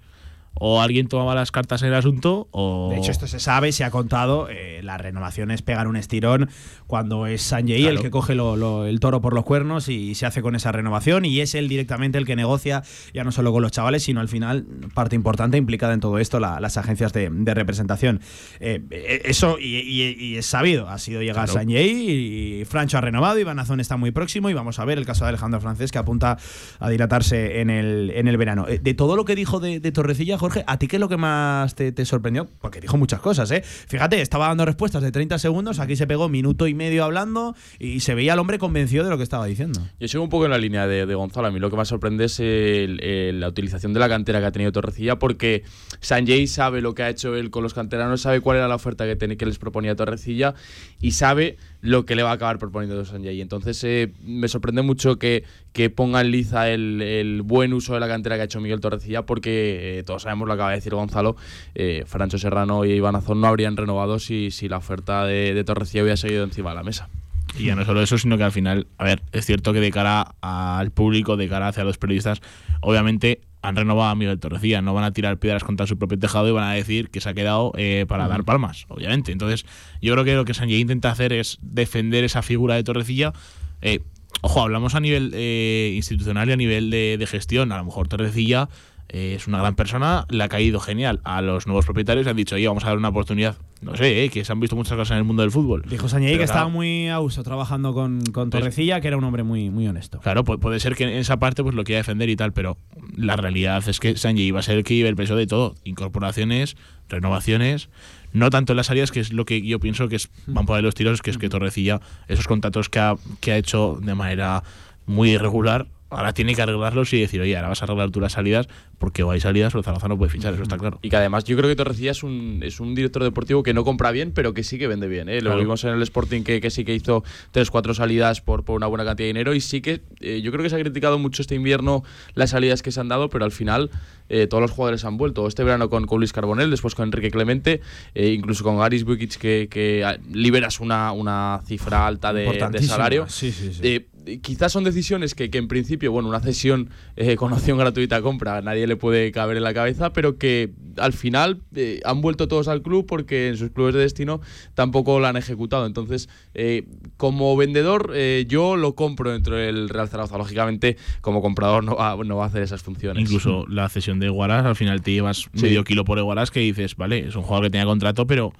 o alguien tomaba las cartas en el asunto, o... De hecho, esto se sabe, se ha contado. eh, las renovaciones pegan un estirón cuando es Sanjay Claro. el que coge lo- lo- el toro por los cuernos y se hace con esa renovación. Y es él directamente el que negocia, ya no solo con los chavales, sino al final, parte importante implicada en todo esto, la- las agencias de, de representación. Eh, eh, eso, y, y- y es sabido, ha sido llegar Claro. Sanjay y Francho ha renovado, Iván Azón está muy próximo y vamos a ver el caso de Alejandro Francés que apunta a dilatarse en el, en el verano. Eh, De todo lo que dijo de, de Torrecilla, Jorge, ¿a ti qué es lo que más te, sorprendió? Porque dijo muchas cosas, ¿eh? Fíjate, estaba dando respuestas de 30 segundos, aquí se pegó minuto y medio hablando y se veía al hombre convencido de lo que estaba diciendo. Yo sigo un poco en la línea de, Gonzalo. A mí lo que más sorprende es la utilización de la cantera que ha tenido Torrecilla, porque Sanjay sabe lo que ha hecho él con los canteranos, sabe cuál era la oferta que, ten- que les proponía Torrecilla y sabe lo que le va a acabar proponiendo Sanjay. Entonces eh, me sorprende mucho que, que ponga en liza el, el buen uso de la cantera que ha hecho Miguel Torrecilla, porque eh, todos sabemos lo que acaba de decir Gonzalo. eh, Francho Serrano y Iván Azón no habrían renovado si, si la oferta de, de Torrecilla hubiera seguido encima de la mesa. Y ya no solo eso, sino que al final, a ver, es cierto que de cara al público, de cara hacia los periodistas, obviamente han renovado a Miguel Torrecilla, no van a tirar piedras contra su propio tejado y van a decir que se ha quedado eh, para dar palmas, obviamente. Entonces, yo creo que lo que Sanjay intenta hacer es defender esa figura de Torrecilla. Eh, ojo, hablamos a nivel eh, institucional y a nivel de, de gestión. A lo mejor Torrecilla eh, es una gran persona, le ha caído genial a los nuevos propietarios y han dicho, oye, vamos a dar una oportunidad. No sé, eh, que se han visto muchas cosas en el mundo del fútbol. Dijo Pero que claro, estaba muy a uso trabajando con, con Torrecilla, que era un hombre muy, muy honesto. Claro, pu- puede ser que en esa parte pues lo quiera defender y tal, pero la realidad es que Sanjay iba a ser el que lleve el peso de todo. Incorporaciones, renovaciones, no tanto en las áreas, que es lo que yo pienso que es, van por ahí los tiros, que es que Torrecilla, esos contratos que ha, que ha hecho de manera muy irregular, ahora tiene que arreglarlos y decir, oye, ahora vas a arreglar tú las salidas, porque o hay salidas o Zaragoza no puede fichar, eso está claro. Y que además yo creo que Torrecilla es un, es un director deportivo que no compra bien, pero que sí que vende bien. ¿eh? Lo Claro. vimos en el Sporting que, que sí que hizo tres, cuatro salidas por, por una buena cantidad de dinero y sí que eh, yo creo que se ha criticado mucho este invierno las salidas que se han dado, pero al final eh, todos los jugadores han vuelto. Este verano con, con Luis Carbonell, después con Enrique Clemente, eh, incluso con Garis Bukic que, que ah, liberas una, una cifra alta de, de salario. Sí, sí, sí. Quizás son decisiones que, que en principio, bueno, una cesión eh, con opción gratuita a compra, a nadie le puede caber en la cabeza, pero que al final eh, han vuelto todos al club porque en sus clubes de destino tampoco lo han ejecutado. Entonces, eh, como vendedor, eh, yo lo compro dentro del Real Zaragoza. Lógicamente, como comprador no va, no va a hacer esas funciones. Incluso la cesión de Guaras, al final te llevas Sí. medio kilo por Guaras que dices, vale, es un jugador que tenía contrato, pero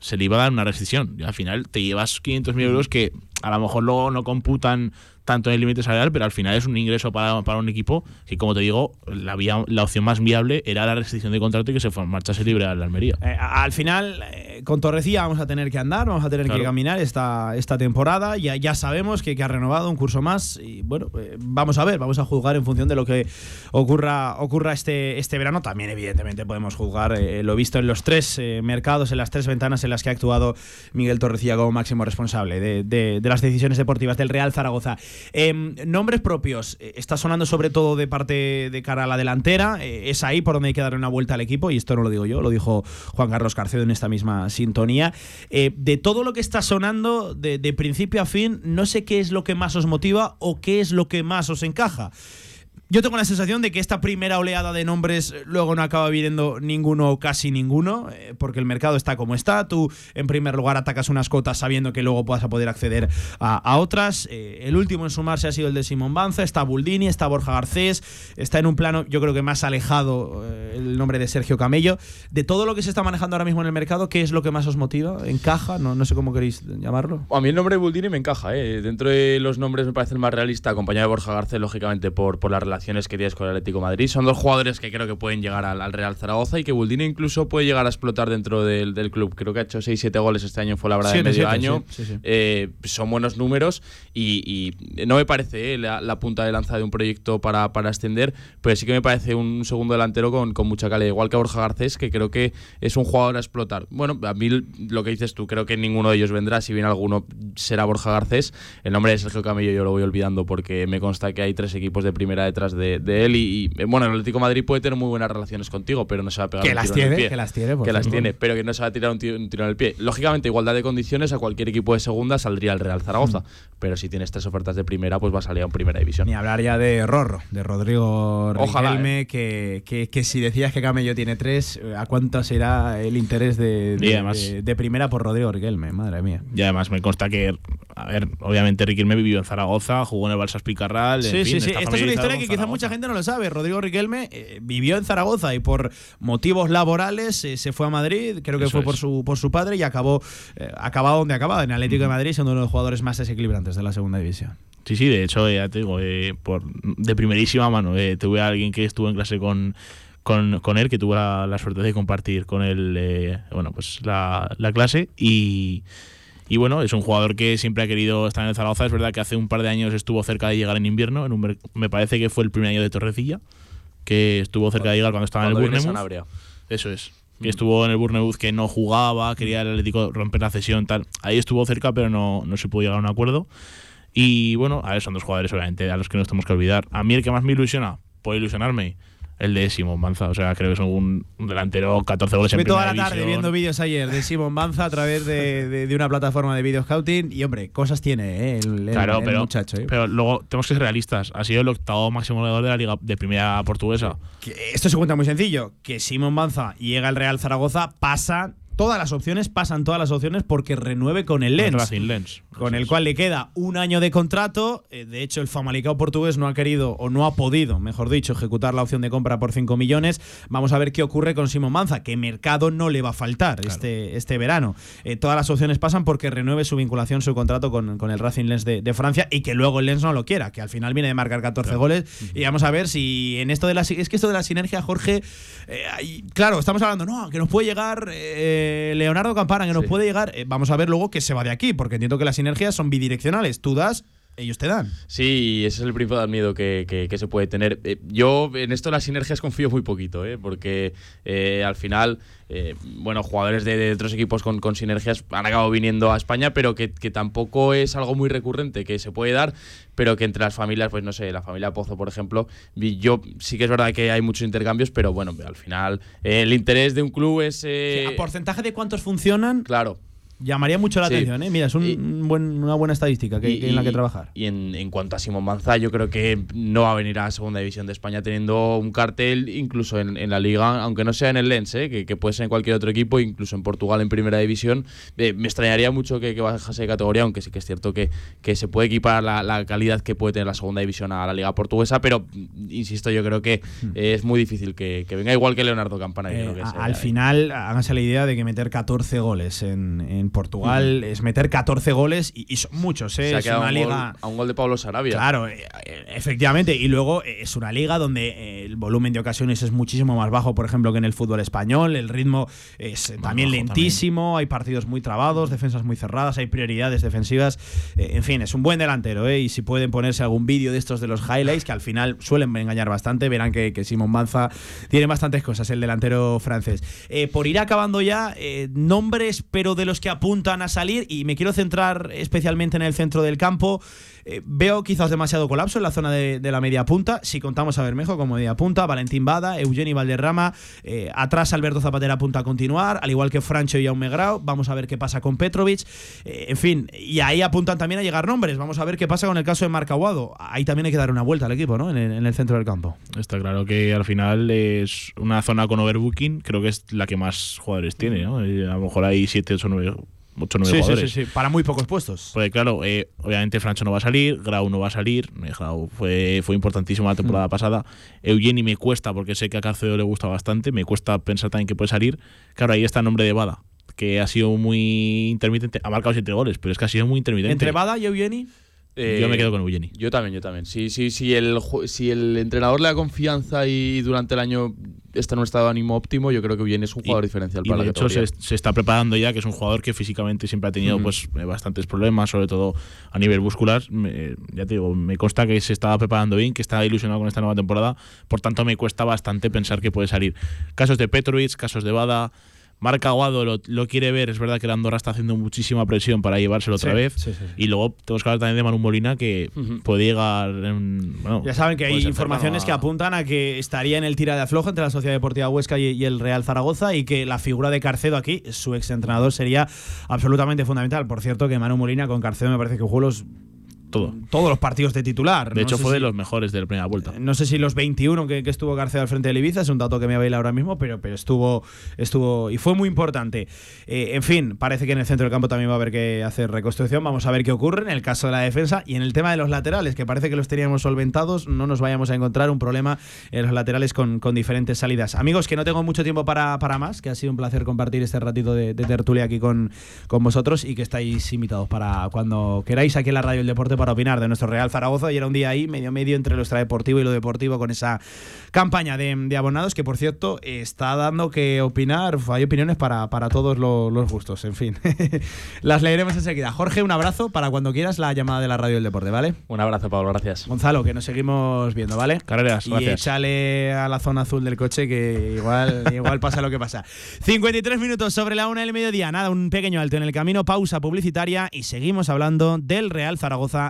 se le iba a dar una rescisión. Y al final te llevas 500.000 euros que a lo mejor luego no computan tanto en el límite salarial, pero al final es un ingreso para, para un equipo que, como te digo, la, vía, la opción más viable era la rescisión de contrato y que se marchase libre a la Almería. Eh, al final, eh, con Torrecilla vamos a tener que andar, vamos a tener Claro. que caminar esta, esta temporada. Ya, ya sabemos que, que ha renovado un curso más y bueno, eh, vamos a ver, vamos a juzgar en función de lo que ocurra, ocurra este, este verano. También, evidentemente, podemos juzgar eh, lo visto en los tres eh, mercados, en las tres ventanas en las que ha actuado Miguel Torrecilla como máximo responsable de, de- de las decisiones deportivas del Real Zaragoza. Em, nombres propios, eh, está sonando sobre todo de parte de cara a la delantera. eh, es ahí por donde hay que darle una vuelta al equipo, y esto no lo digo yo, lo dijo Juan Carlos Carcedo en esta misma sintonía. Eh, de todo lo que está sonando, de, de principio a fin, no sé qué es lo que más os motiva o qué es lo que más os encaja. Yo tengo la sensación de que esta primera oleada de nombres luego no acaba viniendo ninguno o casi ninguno, eh, porque el mercado está como está. Tú, en primer lugar, atacas unas cotas sabiendo que luego vas poder acceder a, otras. Eh, el último en sumarse ha sido el de Simón Banza, está Buldini, está Borja Garcés, está en un plano, yo creo que más alejado eh, el nombre de Sergio Camello. De todo lo que se está manejando ahora mismo en el mercado, ¿qué es lo que más os motiva? ¿Encaja? No, no sé cómo queréis llamarlo. A mí el nombre de Buldini me encaja. Dentro de los nombres me parece el más realista, acompañado de Borja Garcés, lógicamente, por, por las relaciones que tienes con el Atlético de Madrid. Son dos jugadores que creo que pueden llegar al, al Real Zaragoza y que Buldini incluso puede llegar a explotar dentro del, del club. Creo que ha hecho 6-7 goles este año, fue la verdad de medio siete, año. sí, sí, sí. Eh, son buenos números y, y no me parece eh, la, la punta de lanza de un proyecto para, para ascender, pero sí que me parece un segundo delantero con, con mucha calidad, igual que Borja Garcés, que creo que es un jugador a explotar. Bueno, a mí lo que dices tú, creo que ninguno de ellos vendrá, si bien alguno será Borja Garcés. El nombre de Sergio Camello yo lo voy olvidando porque me consta que hay tres equipos de primera detrás de, de él y, y, eh, bueno, el Atlético de Madrid puede tener muy buenas relaciones contigo, pero no se va a pegar Que un las tiro en el tiene, pie. que las tiene, por Que las tiene, pero que no se va a tirar un tiro, un tiro en el pie. Lógicamente, igualdad de condiciones a cualquier equipo de segunda saldría el Real Zaragoza, pero si tienes tres ofertas de primera, pues va a salir a un primera división. Ni hablar ya de Rorro, de Rodrigo Ojalá, Riquelme, que, que, que si decías que Camello tiene tres, eh, ¿a cuánto será el interés de, de, Y además- de- de primera por Rodrigo Riquelme? Madre mía. Y además me consta que, a ver, obviamente Riquelme vivió en Zaragoza, jugó en el Balsas Picarral. en Sí, fin, sí, sí. Esta es una historia que quizá mucha gente no lo sabe. Rodrigo Riquelme eh, vivió en Zaragoza y por motivos laborales eh, se fue a Madrid. Creo que Eso fue es. por su, por su padre y acabó, eh, acabado donde acaba, en Atlético de Madrid, siendo uno de los jugadores más desequilibrantes de la segunda división. Sí, sí, de hecho, ya te digo, eh, por, de primerísima mano, tuve a alguien que estuvo en clase con, con, con él, que tuve la, la suerte de compartir con él, eh, bueno, pues la, la clase y... Y bueno, es un jugador que siempre ha querido estar en el Zaragoza. Es verdad que hace un par de años estuvo cerca de llegar en invierno. En un me parece que fue el primer año de Torrecilla, que estuvo cerca de llegar cuando estaba en el Bournemouth. Eso es. Que estuvo en el Bournemouth que no jugaba, quería el Atlético romper la cesión, tal. Ahí estuvo cerca, pero no, no se pudo llegar a un acuerdo. Y bueno, a ver, son dos jugadores, obviamente, a los que nos tenemos que olvidar. A mí el que más me ilusiona, puede ilusionarme, el de Simón Banza. O sea, creo que es un, delantero, 14 goles en Estuve toda la primera tarde división. viendo vídeos ayer de Simon Banza a través de, de- de una plataforma de video scouting y hombre, cosas tiene eh, el, el- Claro, el pero, muchacho. eh. pero luego tenemos que ser realistas. Ha sido el octavo máximo goleador de la liga de primera portuguesa. Que esto se cuenta muy sencillo, que Simon Banza llega al Real Zaragoza, pasa todas las opciones, pasan todas las opciones porque renueve con el Lens. Racing Lens. Con el cual le queda un año de contrato. Eh, De hecho, el Famalicao portugués no ha querido o no ha podido, mejor dicho, ejecutar la opción de compra por 5 millones. Vamos a ver qué ocurre con Simón Manza, que mercado no le va a faltar este, este verano. Eh, todas las opciones pasan porque renueve su vinculación, su contrato con, con el Racing Lens de, de Francia y que luego el Lens no lo quiera, que al final viene de marcar 14 goles. Y vamos a ver si en esto de la es que esto de la sinergia, Jorge, eh, hay- claro, estamos hablando, no, que nos puede llegar eh, Leonardo Campana, que nos puede llegar. vamos a ver luego que se va de aquí, porque entiendo que las sinergias son bidireccionales. Tú das, ellos te dan. Sí, ese es el principal miedo que, que- que se puede tener. Eh, yo en esto las sinergias confío muy poquito, ¿eh? porque eh, al final, eh, bueno, jugadores de, de otros equipos con, con sinergias han acabado viniendo a España, pero que, que tampoco es algo muy recurrente, que se puede dar, pero que entre las familias, pues no sé, la familia Pozo, por ejemplo, yo sí que es verdad que hay muchos intercambios, pero bueno, al final eh, el interés de un club es... eh, ¿A porcentaje de cuántos funcionan? Claro. Llamaría mucho la Sí. atención, ¿eh? Mira, es un- un buen- una buena estadística que, Y- que en la que trabajar. Y en, en cuanto a Simón Manza, yo creo que no va a venir a la segunda división de España teniendo un cartel incluso en, en la liga, aunque no sea en el Lens, ¿eh? que, que puede ser en cualquier otro equipo, incluso en Portugal en primera división. Eh, me extrañaría mucho que, que bajase de categoría, aunque sí que es cierto que, que se puede equipar la, la calidad que puede tener la segunda división a la liga portuguesa, pero mm, insisto, yo creo que eh, es muy difícil que, venga igual que Leonardo Campana. Eh, creo que a- sea al final, háganse la idea de que meter 14 goles en, en Portugal es meter 14 goles y, y son muchos, ¿eh? se ha es quedado una a un gol- liga. a un gol de Pablo Sarabia. Claro, eh, eh, efectivamente. Y luego eh, es una liga donde el volumen de ocasiones es muchísimo más bajo, por ejemplo, que en el fútbol español. El ritmo es también lentísimo, hay partidos muy trabados, defensas muy cerradas, hay prioridades defensivas. En fin, es un buen delantero, ¿eh? Y si pueden ponerse algún vídeo de estos de los highlights, que al final suelen engañar bastante, verán que, que Simón Manza tiene bastantes cosas, el delantero francés. Por ir acabando ya, nombres, pero de los que apuntan a salir, y me quiero centrar especialmente en el centro del campo. Eh, veo quizás demasiado colapso en la zona de, la media punta. Si contamos a Bermejo como media punta, Valentín Bada, Eugeni Valderrama, eh, atrás Alberto Zapatera apunta a continuar, al igual que Francho y Jaume Grau. Vamos a ver qué pasa con Petrovic. Eh, en fin, y ahí apuntan también a llegar nombres. Vamos a ver qué pasa con el caso de Marc Aguado. Ahí también hay que dar una vuelta al equipo, ¿no? En el, en el centro del campo. Está claro que al final es una zona con overbooking, creo que es la que más jugadores tiene, ¿no? A lo mejor hay 7, 8, 9, 8, 9 Sí, jugadores. sí, sí, para muy pocos puestos. Pues claro, eh, obviamente Francho no va a salir, Grau no va a salir, Grau fue, fue importantísimo la temporada pasada. Eugeni me cuesta, porque sé que a Carcedo le gusta bastante, me cuesta pensar también que puede salir. Claro, ahí está el nombre de Bada, que ha sido muy intermitente, ha marcado 7 goles, pero es que ha sido muy intermitente. Entre Bada y Eugeni. Eh, Yo me quedo con Eugeni. Yo también, yo también. Si, si, si, el, si el entrenador le da confianza y durante el año está en un estado de ánimo óptimo, yo creo que Eugeni es un jugador diferencial Y para de la hecho se, está preparando ya, que es un jugador que físicamente siempre ha tenido pues eh, bastantes problemas, sobre todo a nivel muscular. Me- ya te digo, me consta que se estaba preparando bien, que está ilusionado con esta nueva temporada. Por tanto, me cuesta bastante pensar que puede salir. Casos de Petrovic, casos de Bada. Marc Aguado lo, lo quiere ver, es verdad que la Andorra está haciendo muchísima presión para llevárselo otra vez. sí, sí, sí. Y luego tenemos que hablar también de Manu Molina, que puede llegar. en- bueno, Ya saben que hay informaciones que apuntan a que estaría en el tira de afloja entre la Sociedad Deportiva Huesca y, y el Real Zaragoza y que la figura de Carcedo aquí, su exentrenador, sería absolutamente fundamental. Por cierto, que Manu Molina con Carcedo me parece que jugó los, todo. todos los partidos de titular. De No hecho, fue de los mejores de la primera vuelta. No sé si los 21 que, que estuvo Carcedo al frente del Ibiza, es un dato que me baila ahora mismo, pero, pero estuvo, estuvo y fue muy importante. Eh, en fin, parece que en el centro del campo también va a haber que hacer reconstrucción. Vamos a ver qué ocurre en el caso de la defensa y en el tema de los laterales, que parece que los teníamos solventados. No nos vayamos a encontrar un problema en los laterales con, con diferentes salidas. Amigos, que no tengo mucho tiempo para, para más, que ha sido un placer compartir este ratito de, de tertulia aquí con, con vosotros y que estáis invitados para cuando queráis aquí en la Radio del Deporte para opinar de nuestro Real Zaragoza. Y era un día ahí, medio medio entre lo extradeportivo y lo deportivo con esa campaña de, de abonados que, por cierto, está dando que opinar. Hay opiniones para, para todos lo- los gustos, en fin. Las leeremos enseguida. Jorge, un abrazo para cuando quieras la llamada de la Radio del Deporte, ¿vale? Un abrazo, Pablo, gracias. Gonzalo, que nos seguimos viendo, ¿vale? Carreras, y gracias. échale a la zona azul del coche que igual, igual pasa lo que pasa. 53 minutos sobre la una del mediodía. Nada, un pequeño alto en el camino, pausa publicitaria y seguimos hablando del Real Zaragoza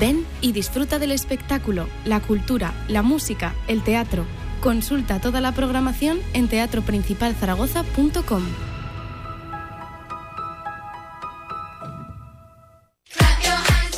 Ven y disfruta del espectáculo, la cultura, la música, el teatro. Consulta toda la programación en teatroprincipalzaragoza.com.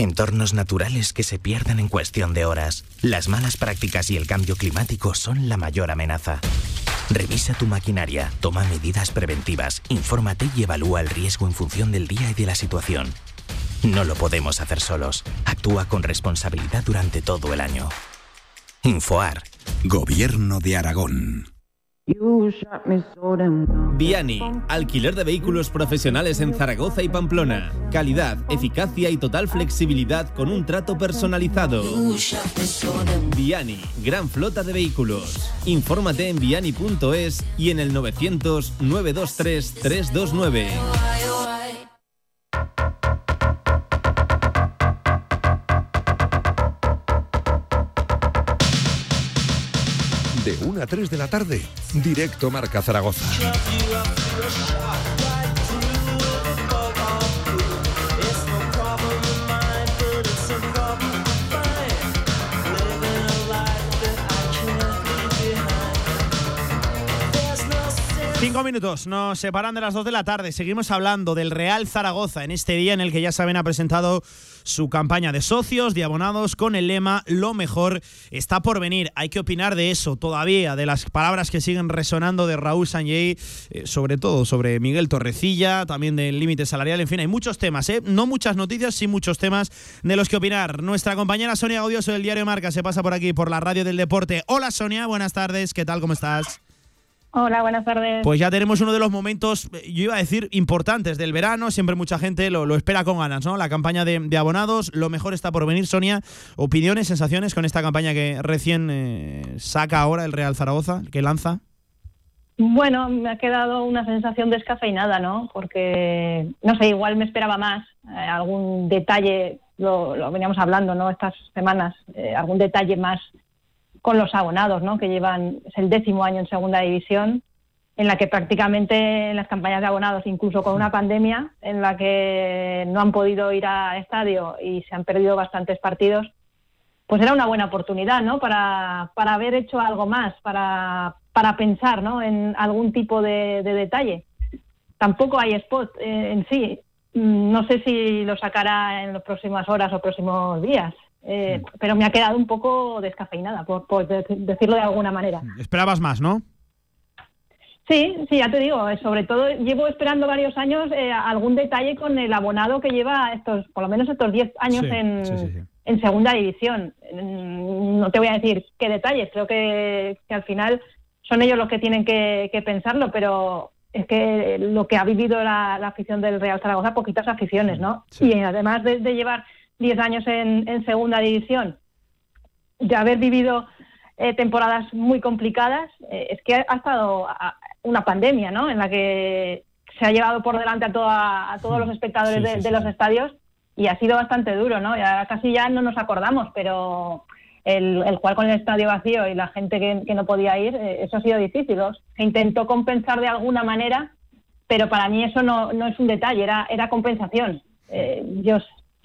Entornos naturales que se pierden en cuestión de horas. Las malas prácticas y el cambio climático son la mayor amenaza. Revisa tu maquinaria, toma medidas preventivas, infórmate y evalúa el riesgo en función del día y de la situación. No lo podemos hacer solos. Actúa con responsabilidad durante todo el año. Infoar. Gobierno de Aragón. Viani, alquiler de vehículos profesionales en Zaragoza y Pamplona. Calidad, eficacia y total flexibilidad con un trato personalizado. Viani, gran flota de vehículos. Infórmate en viani.es y en el 900 923 329. 1 a 3 de la tarde, directo Marca Zaragoza. Cinco minutos nos separan de las dos de la tarde. Seguimos hablando del Real Zaragoza en este día en el que ya saben ha presentado su campaña de socios, de abonados, con el lema Lo mejor está por venir. Hay que opinar de eso todavía, de las palabras que siguen resonando de Raúl Sanjay, eh, sobre todo sobre Miguel Torrecilla, también del límite salarial. En fin, hay muchos temas, ¿eh? no muchas noticias, sí muchos temas de los que opinar. Nuestra compañera Sonia Gaudioso del diario Marca se pasa por aquí, por la radio del deporte. Hola Sonia, buenas tardes, ¿qué tal? ¿Cómo estás? Hola, buenas tardes. Pues ya tenemos uno de los momentos, eh, yo iba a decir, importantes del verano. Siempre mucha gente lo, lo espera con ganas, ¿no? La campaña de, de, abonados, lo mejor está por venir. Sonia, opiniones, sensaciones con esta campaña que recién eh, saca ahora el Real Zaragoza, que lanza. Bueno, me ha quedado una sensación descafeinada, ¿no? Porque, no sé, igual me esperaba más. Eh, algún detalle, lo, lo, veníamos hablando, ¿no? Estas semanas, eh, algún detalle más con los abonados, ¿no? que llevan, es el décimo año en segunda división, en la que prácticamente en las campañas de abonados, incluso con una pandemia, en la que no han podido ir a estadio y se han perdido bastantes partidos, pues era una buena oportunidad, ¿no? Para, para haber hecho algo más, para, para pensar, ¿no? En algún tipo de, de detalle. Tampoco hay spot eh, en sí. No sé si lo sacará en las próximas horas o próximos días. Eh, pero me ha quedado un poco descafeinada, por, por, decirlo de alguna manera. Esperabas más, ¿no? Sí, sí, ya te digo, eh, sobre todo llevo esperando varios años eh, algún detalle con el abonado que lleva estos, por lo menos estos 10 años Sí, en, sí, en segunda división. Mm, No te voy a decir qué detalles, creo que, que al final son ellos los que tienen que, que pensarlo, pero es que lo que ha vivido la, la afición del Real Zaragoza, poquitas aficiones, ¿no? Y además de, de llevar 10 años en, en segunda división, de haber vivido eh, temporadas muy complicadas, eh, es que ha estado a- una pandemia, ¿no? En la que se ha llevado por delante a, toda- a todos los espectadores Sí, de, sí, de sí. los estadios y ha sido bastante duro, ¿no? Ya casi ya no nos acordamos, pero el, el jugar con el estadio vacío y la gente que, que no podía ir, eh, eso ha sido difícil. Se intentó compensar de alguna manera, pero para mí eso no, no es un detalle, era, era compensación. Eh, yo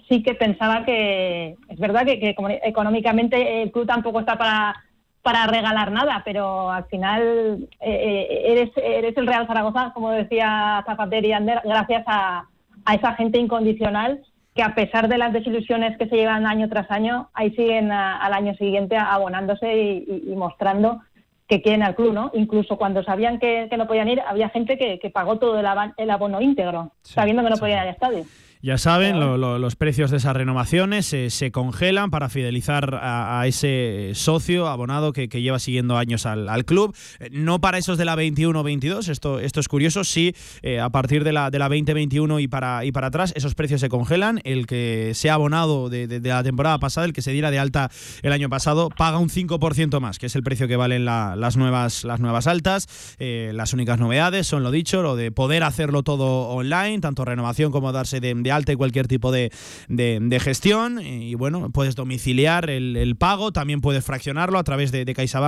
sí que pensaba que es verdad que, que económicamente el club tampoco está para, para regalar nada, pero al final eh, eh, eres, eres el Real Zaragoza, como decía Zapatero y Ander, gracias a, a esa gente incondicional que a pesar de las desilusiones que se llevan año tras año, ahí siguen a- al año siguiente abonándose y, y- y mostrando que quieren al club, ¿no? Incluso cuando sabían que, que no podían ir, había gente que, que pagó todo el, el abono íntegro, sabiendo que no podían ir al estadio. Ya saben, los precios de esas renovaciones se congelan para fidelizar a, ese socio abonado que, lleva siguiendo años al, club. Eh, no para esos de la 21-22, esto, esto es curioso, sí, eh, a partir de la, de la 2021 y para, y para atrás, esos precios se congelan. El que sea abonado de, la temporada pasada, el que se diera de alta el año pasado, paga un 5% más, que es el precio que valen las, nuevas, las nuevas altas. Eh, las únicas novedades son lo dicho, lo de poder hacerlo todo online, tanto renovación como darse de, de alta y cualquier tipo de, de, gestión. Y bueno, puedes domiciliar el, pago, también puedes fraccionarlo a través de, de CaixaBank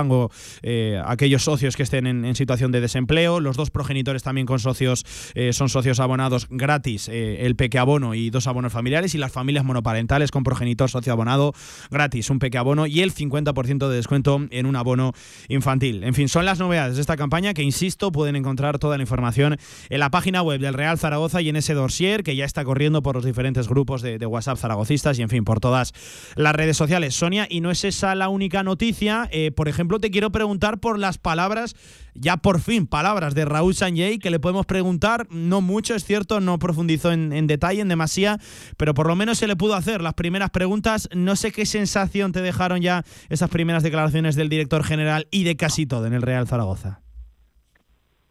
eh, aquellos socios que estén en, situación de desempleo. Los dos progenitores también con socios eh, son socios abonados gratis, eh, el peque abono y dos abonos familiares. Y las familias monoparentales con progenitor socio abonado gratis, un peque abono y el 50% de descuento en un abono infantil. En fin, son las novedades de esta campaña que, insisto, pueden encontrar toda la información en la página web del Real Zaragoza y en ese dossier que ya está corriendo por los diferentes grupos de, WhatsApp zaragocistas y, en fin, por todas las redes sociales. Sonia, y no es esa la única noticia. Eh, por ejemplo, te quiero preguntar por las palabras, ya por fin, palabras de Raúl Sanjay, que le podemos preguntar, no mucho, es cierto, no profundizó en, detalle, en demasía, pero por lo menos se le pudo hacer las primeras preguntas. No sé qué sensación te dejaron ya esas primeras declaraciones del director general y de casi todo en el Real Zaragoza.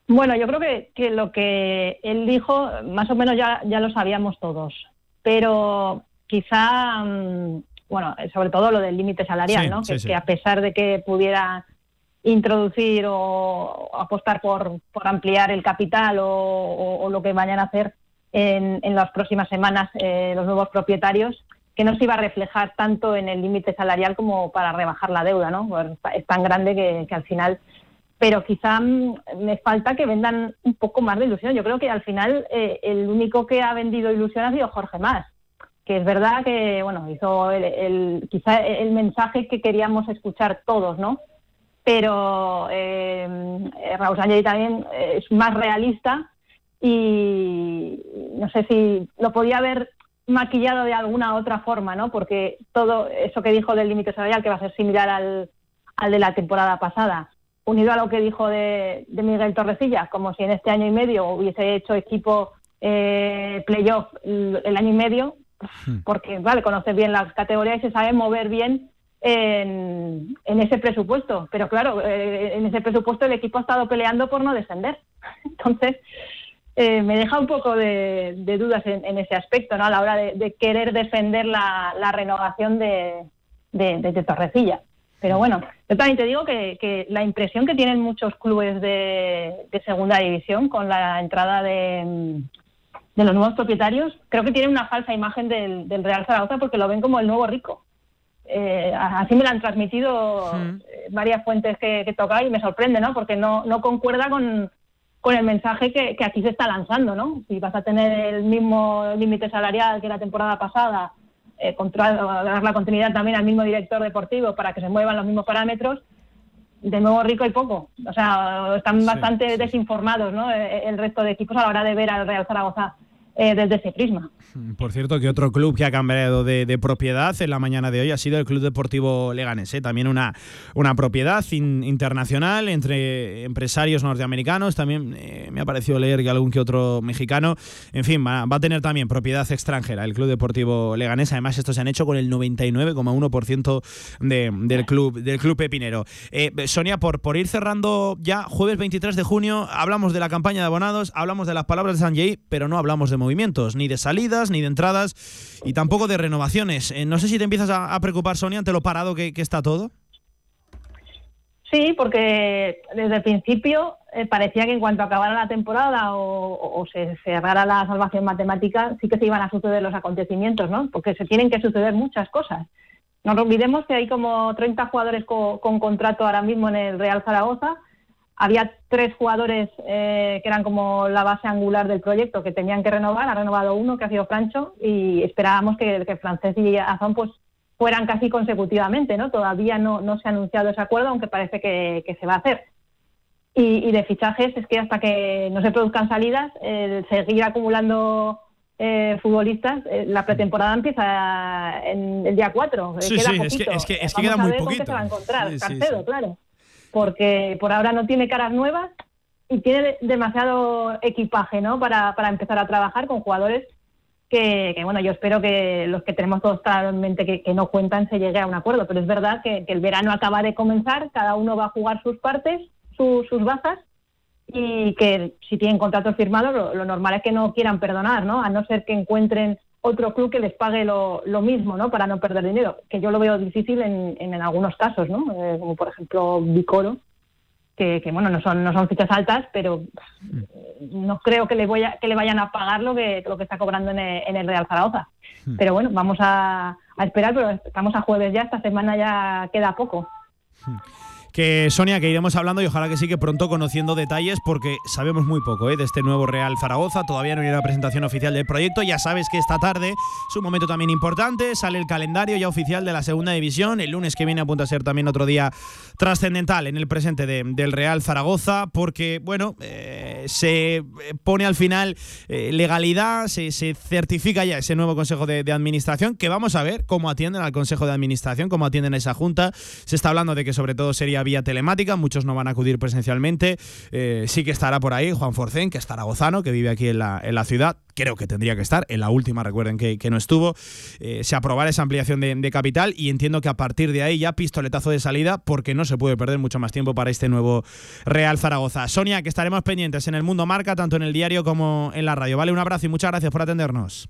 Bueno, yo creo que, que, lo que él dijo, más o menos ya, ya lo sabíamos todos pero quizá, mm, bueno, sobre todo lo del límite salarial, ¿no? que, a pesar de que pudiera introducir o apostar por, por ampliar el capital o, lo que vayan a hacer en, en las próximas semanas eh, los nuevos propietarios, que no se iba a reflejar tanto en el límite salarial como para rebajar la deuda, ¿no? Pues es tan grande que, al final pero quizá mm, me falta que vendan un poco más de ilusión. Yo creo que al final eh, el único que ha vendido ilusión ha sido Jorge Más, que es verdad que bueno hizo el, quizá el mensaje que queríamos escuchar todos, ¿no? Pero eh, Raúl Sánchez también es más realista y no sé si lo podía haber maquillado de alguna otra forma, ¿no? Porque todo eso que dijo del límite salarial, que va a ser similar al, al de la temporada pasada, unido a lo que dijo de, Miguel Torrecilla, como si en este año y medio hubiese hecho equipo eh, playoff el, año y medio, hmm. porque vale, conoce bien las categorías y se sabe mover bien en, ese presupuesto. Pero claro, eh, en ese presupuesto el equipo ha estado peleando por no descender. Entonces, eh, me deja un poco de, dudas en, ese aspecto, ¿no? A la hora de, querer defender la, renovación de, de Torrecilla. Pero bueno, yo también te digo que, la impresión que tienen muchos clubes de, segunda división con la entrada de, los nuevos propietarios, creo que tienen una falsa imagen del, Real Zaragoza porque lo ven como el nuevo rico. Eh, así me lo han transmitido eh, varias fuentes que, que toca y me sorprende, ¿no? Porque no, no concuerda con, el mensaje que, que aquí se está lanzando, ¿no? Si vas a tener el mismo límite salarial que la temporada pasada, eh, dar la continuidad también al mismo director deportivo para que se muevan los mismos parámetros, de nuevo rico y poco. O sea, están bastante desinformados ¿no? Eh, el resto de equipos a la hora de ver al Real Zaragoza eh, desde ese prisma. Por cierto, que otro club que ha cambiado de, propiedad en la mañana de hoy ha sido el Club Deportivo Leganés. ¿eh? También una, una propiedad internacional entre empresarios norteamericanos. También eh, me ha parecido leer que algún que otro mexicano. En fin, va, a tener también propiedad extranjera el Club Deportivo Leganés. Además, estos se han hecho con el 99,1% de, del, club, del club pepinero. Sonia, por, por ir cerrando ya, jueves 23 de junio, hablamos de la campaña de abonados, hablamos de las palabras de Sanjay, pero no hablamos de movimientos, ni de salidas, ni de entradas y tampoco de renovaciones. Eh, no sé si te empiezas a, preocupar, Sonia, ante lo parado que, está todo. Sí, porque desde el principio eh, parecía que en cuanto acabara la temporada o, se cerrara la salvación matemática, sí que se iban a suceder los acontecimientos, ¿no? Porque se tienen que suceder muchas cosas. No olvidemos que hay como 30 jugadores con contrato ahora mismo en el Real Zaragoza había tres jugadores eh, que eran como la base angular del proyecto que tenían que renovar, ha renovado uno que ha sido Francho y esperábamos que, que Francés y Azón pues fueran casi consecutivamente, ¿no? Todavía no, no se ha anunciado ese acuerdo, aunque parece que, se va a hacer. Y, de fichajes es que hasta que no se produzcan salidas, el seguir acumulando eh, futbolistas, eh, la pretemporada empieza en el día 4. Sí, sí, es que, es que, es que queda muy poquito. se va a encontrar, claro porque por ahora no tiene caras nuevas y tiene demasiado equipaje ¿no? para, para empezar a trabajar con jugadores que, bueno, yo espero que los que tenemos todos en mente que, no cuentan se llegue a un acuerdo, pero es verdad que, el verano acaba de comenzar, cada uno va a jugar sus partes, sus bazas, y que si tienen contratos firmados, lo, normal es que no quieran perdonar, ¿no? A no ser que encuentren otro club que les pague lo, mismo, ¿no? Para no perder dinero, que yo lo veo difícil en, en, algunos casos, ¿no? Eh, como por ejemplo Vicoro, que, bueno, no son, no son fichas altas, pero no creo que le, voy a, que le vayan a pagar lo que, lo que está cobrando en el, Real Zaragoza. Hmm. Pero bueno, vamos a, a, esperar, pero estamos a jueves ya, esta semana ya queda poco. Que Sonia, que iremos hablando y ojalá que sí que pronto conociendo detalles porque sabemos muy poco ¿eh? de este nuevo Real Zaragoza, todavía no hay una presentación oficial del proyecto, ya sabes que esta tarde es un momento también importante, sale el calendario ya oficial de la segunda división, el lunes que viene apunta a ser también otro día trascendental en el presente del Real Zaragoza porque, bueno, eh, se pone al final eh, legalidad, se, certifica ya ese nuevo Consejo de, de Administración que vamos a ver cómo atienden al Consejo de Administración, cómo atienden a esa Junta, se está hablando de que sobre todo sería vía telemática, muchos no van a acudir presencialmente. Eh, sí que estará por ahí Juan Forcén, que estará gozano, que vive aquí en la, en la ciudad. Creo que tendría que estar. En la última, recuerden que, no estuvo. Eh, se aprobará esa ampliación de, capital y entiendo que a partir de ahí ya pistoletazo de salida porque no se puede perder mucho más tiempo para este nuevo Real Zaragoza. Sonia, que estaremos pendientes en el Mundo Marca, tanto en el diario como en la radio. Vale, un abrazo y muchas gracias por atendernos.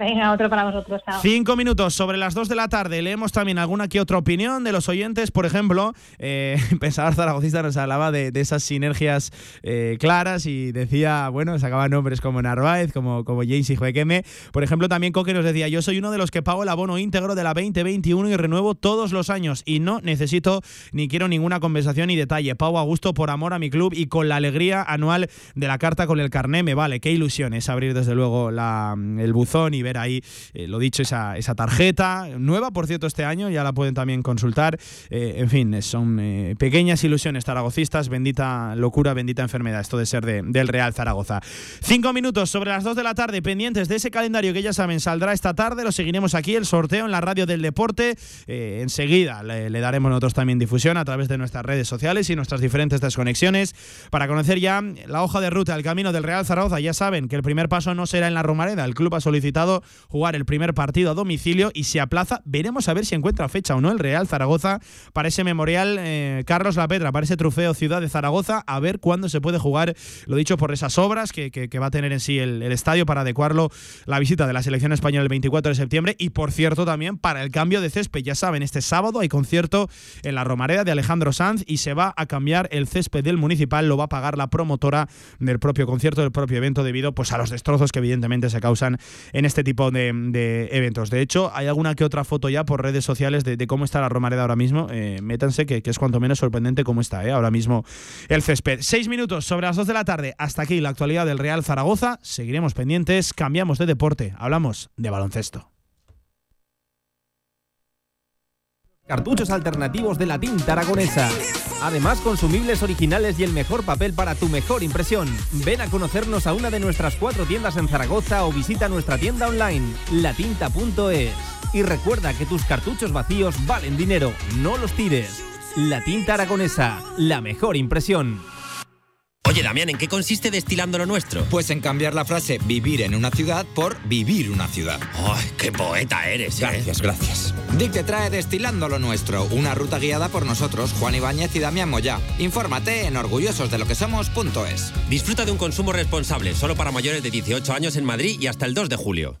Venga, otro para vosotros. Cinco minutos sobre las dos de la tarde. Leemos también alguna que otra opinión de los oyentes. Por ejemplo, eh, Pensador nos hablaba de, esas sinergias eh, claras y decía, bueno, sacaban nombres como Narváez, como, como James y Juequeme. Por ejemplo, también Coque nos decía, yo soy uno de los que pago el abono íntegro de la 2021 y renuevo todos los años y no necesito ni quiero ninguna conversación ni detalle. Pago a gusto por amor a mi club y con la alegría anual de la carta con el carné me vale. Qué ilusión es abrir desde luego la, el buzón y ver ahí, eh, lo dicho, esa, esa, tarjeta, nueva por cierto este año, ya la pueden también consultar. Eh, en fin, son eh, pequeñas ilusiones zaragocistas, bendita locura, bendita enfermedad, esto de ser del Real Zaragoza. Cinco minutos sobre las dos de la tarde, pendientes de ese calendario que ya saben, saldrá esta tarde, lo seguiremos aquí, el sorteo en la radio del deporte. enseguida le, le, daremos nosotros también difusión a través de nuestras redes sociales y nuestras diferentes desconexiones para conocer ya la hoja de ruta, el camino del Real Zaragoza. Ya saben que el primer paso no será en la Romareda, el club ha solicitado jugar el primer partido a domicilio y se aplaza. Veremos a ver si encuentra fecha o no el Real Zaragoza para ese memorial eh, Carlos La Petra, para ese trofeo Ciudad de Zaragoza, a ver cuándo se puede jugar, lo dicho, por esas obras que, va a tener en sí el, estadio para adecuarlo la visita de la selección española el 24 de septiembre y, por cierto, también para el cambio de césped. Ya saben, este sábado hay concierto en la Romareda de Alejandro Sanz y se va a cambiar el césped del municipal, lo va a pagar la promotora del propio concierto, del propio evento, debido pues, a los destrozos que evidentemente se causan en este tipo tipo de, eventos. De hecho, hay alguna que otra foto ya por redes sociales de, cómo está la Romareda ahora mismo. Eh, métanse, que, es cuanto menos sorprendente cómo está eh, ahora mismo el césped. Seis minutos sobre las dos de la tarde. Hasta aquí la actualidad del Real Zaragoza. Seguiremos pendientes, cambiamos de deporte, hablamos de baloncesto. Cartuchos alternativos de la tinta aragonesa. Además, consumibles originales y el mejor papel para tu mejor impresión. Ven a conocernos a una de nuestras cuatro tiendas en Zaragoza o visita nuestra tienda online, latinta.es. Y recuerda que tus cartuchos vacíos valen dinero, no los tires. La tinta aragonesa, la mejor impresión. Oye, Damián, ¿en qué consiste destilando lo nuestro? Pues en cambiar la frase vivir en una ciudad por vivir una ciudad. ¡Ay, qué poeta eres! ¿eh? Gracias, gracias. Dick te trae Destilando lo nuestro, una ruta guiada por nosotros, Juan Ibáñez y Damián Moya. Infórmate en orgullososdelokesomos.es. Disfruta de un consumo responsable, solo para mayores de 18 años en Madrid y hasta el 2 de julio.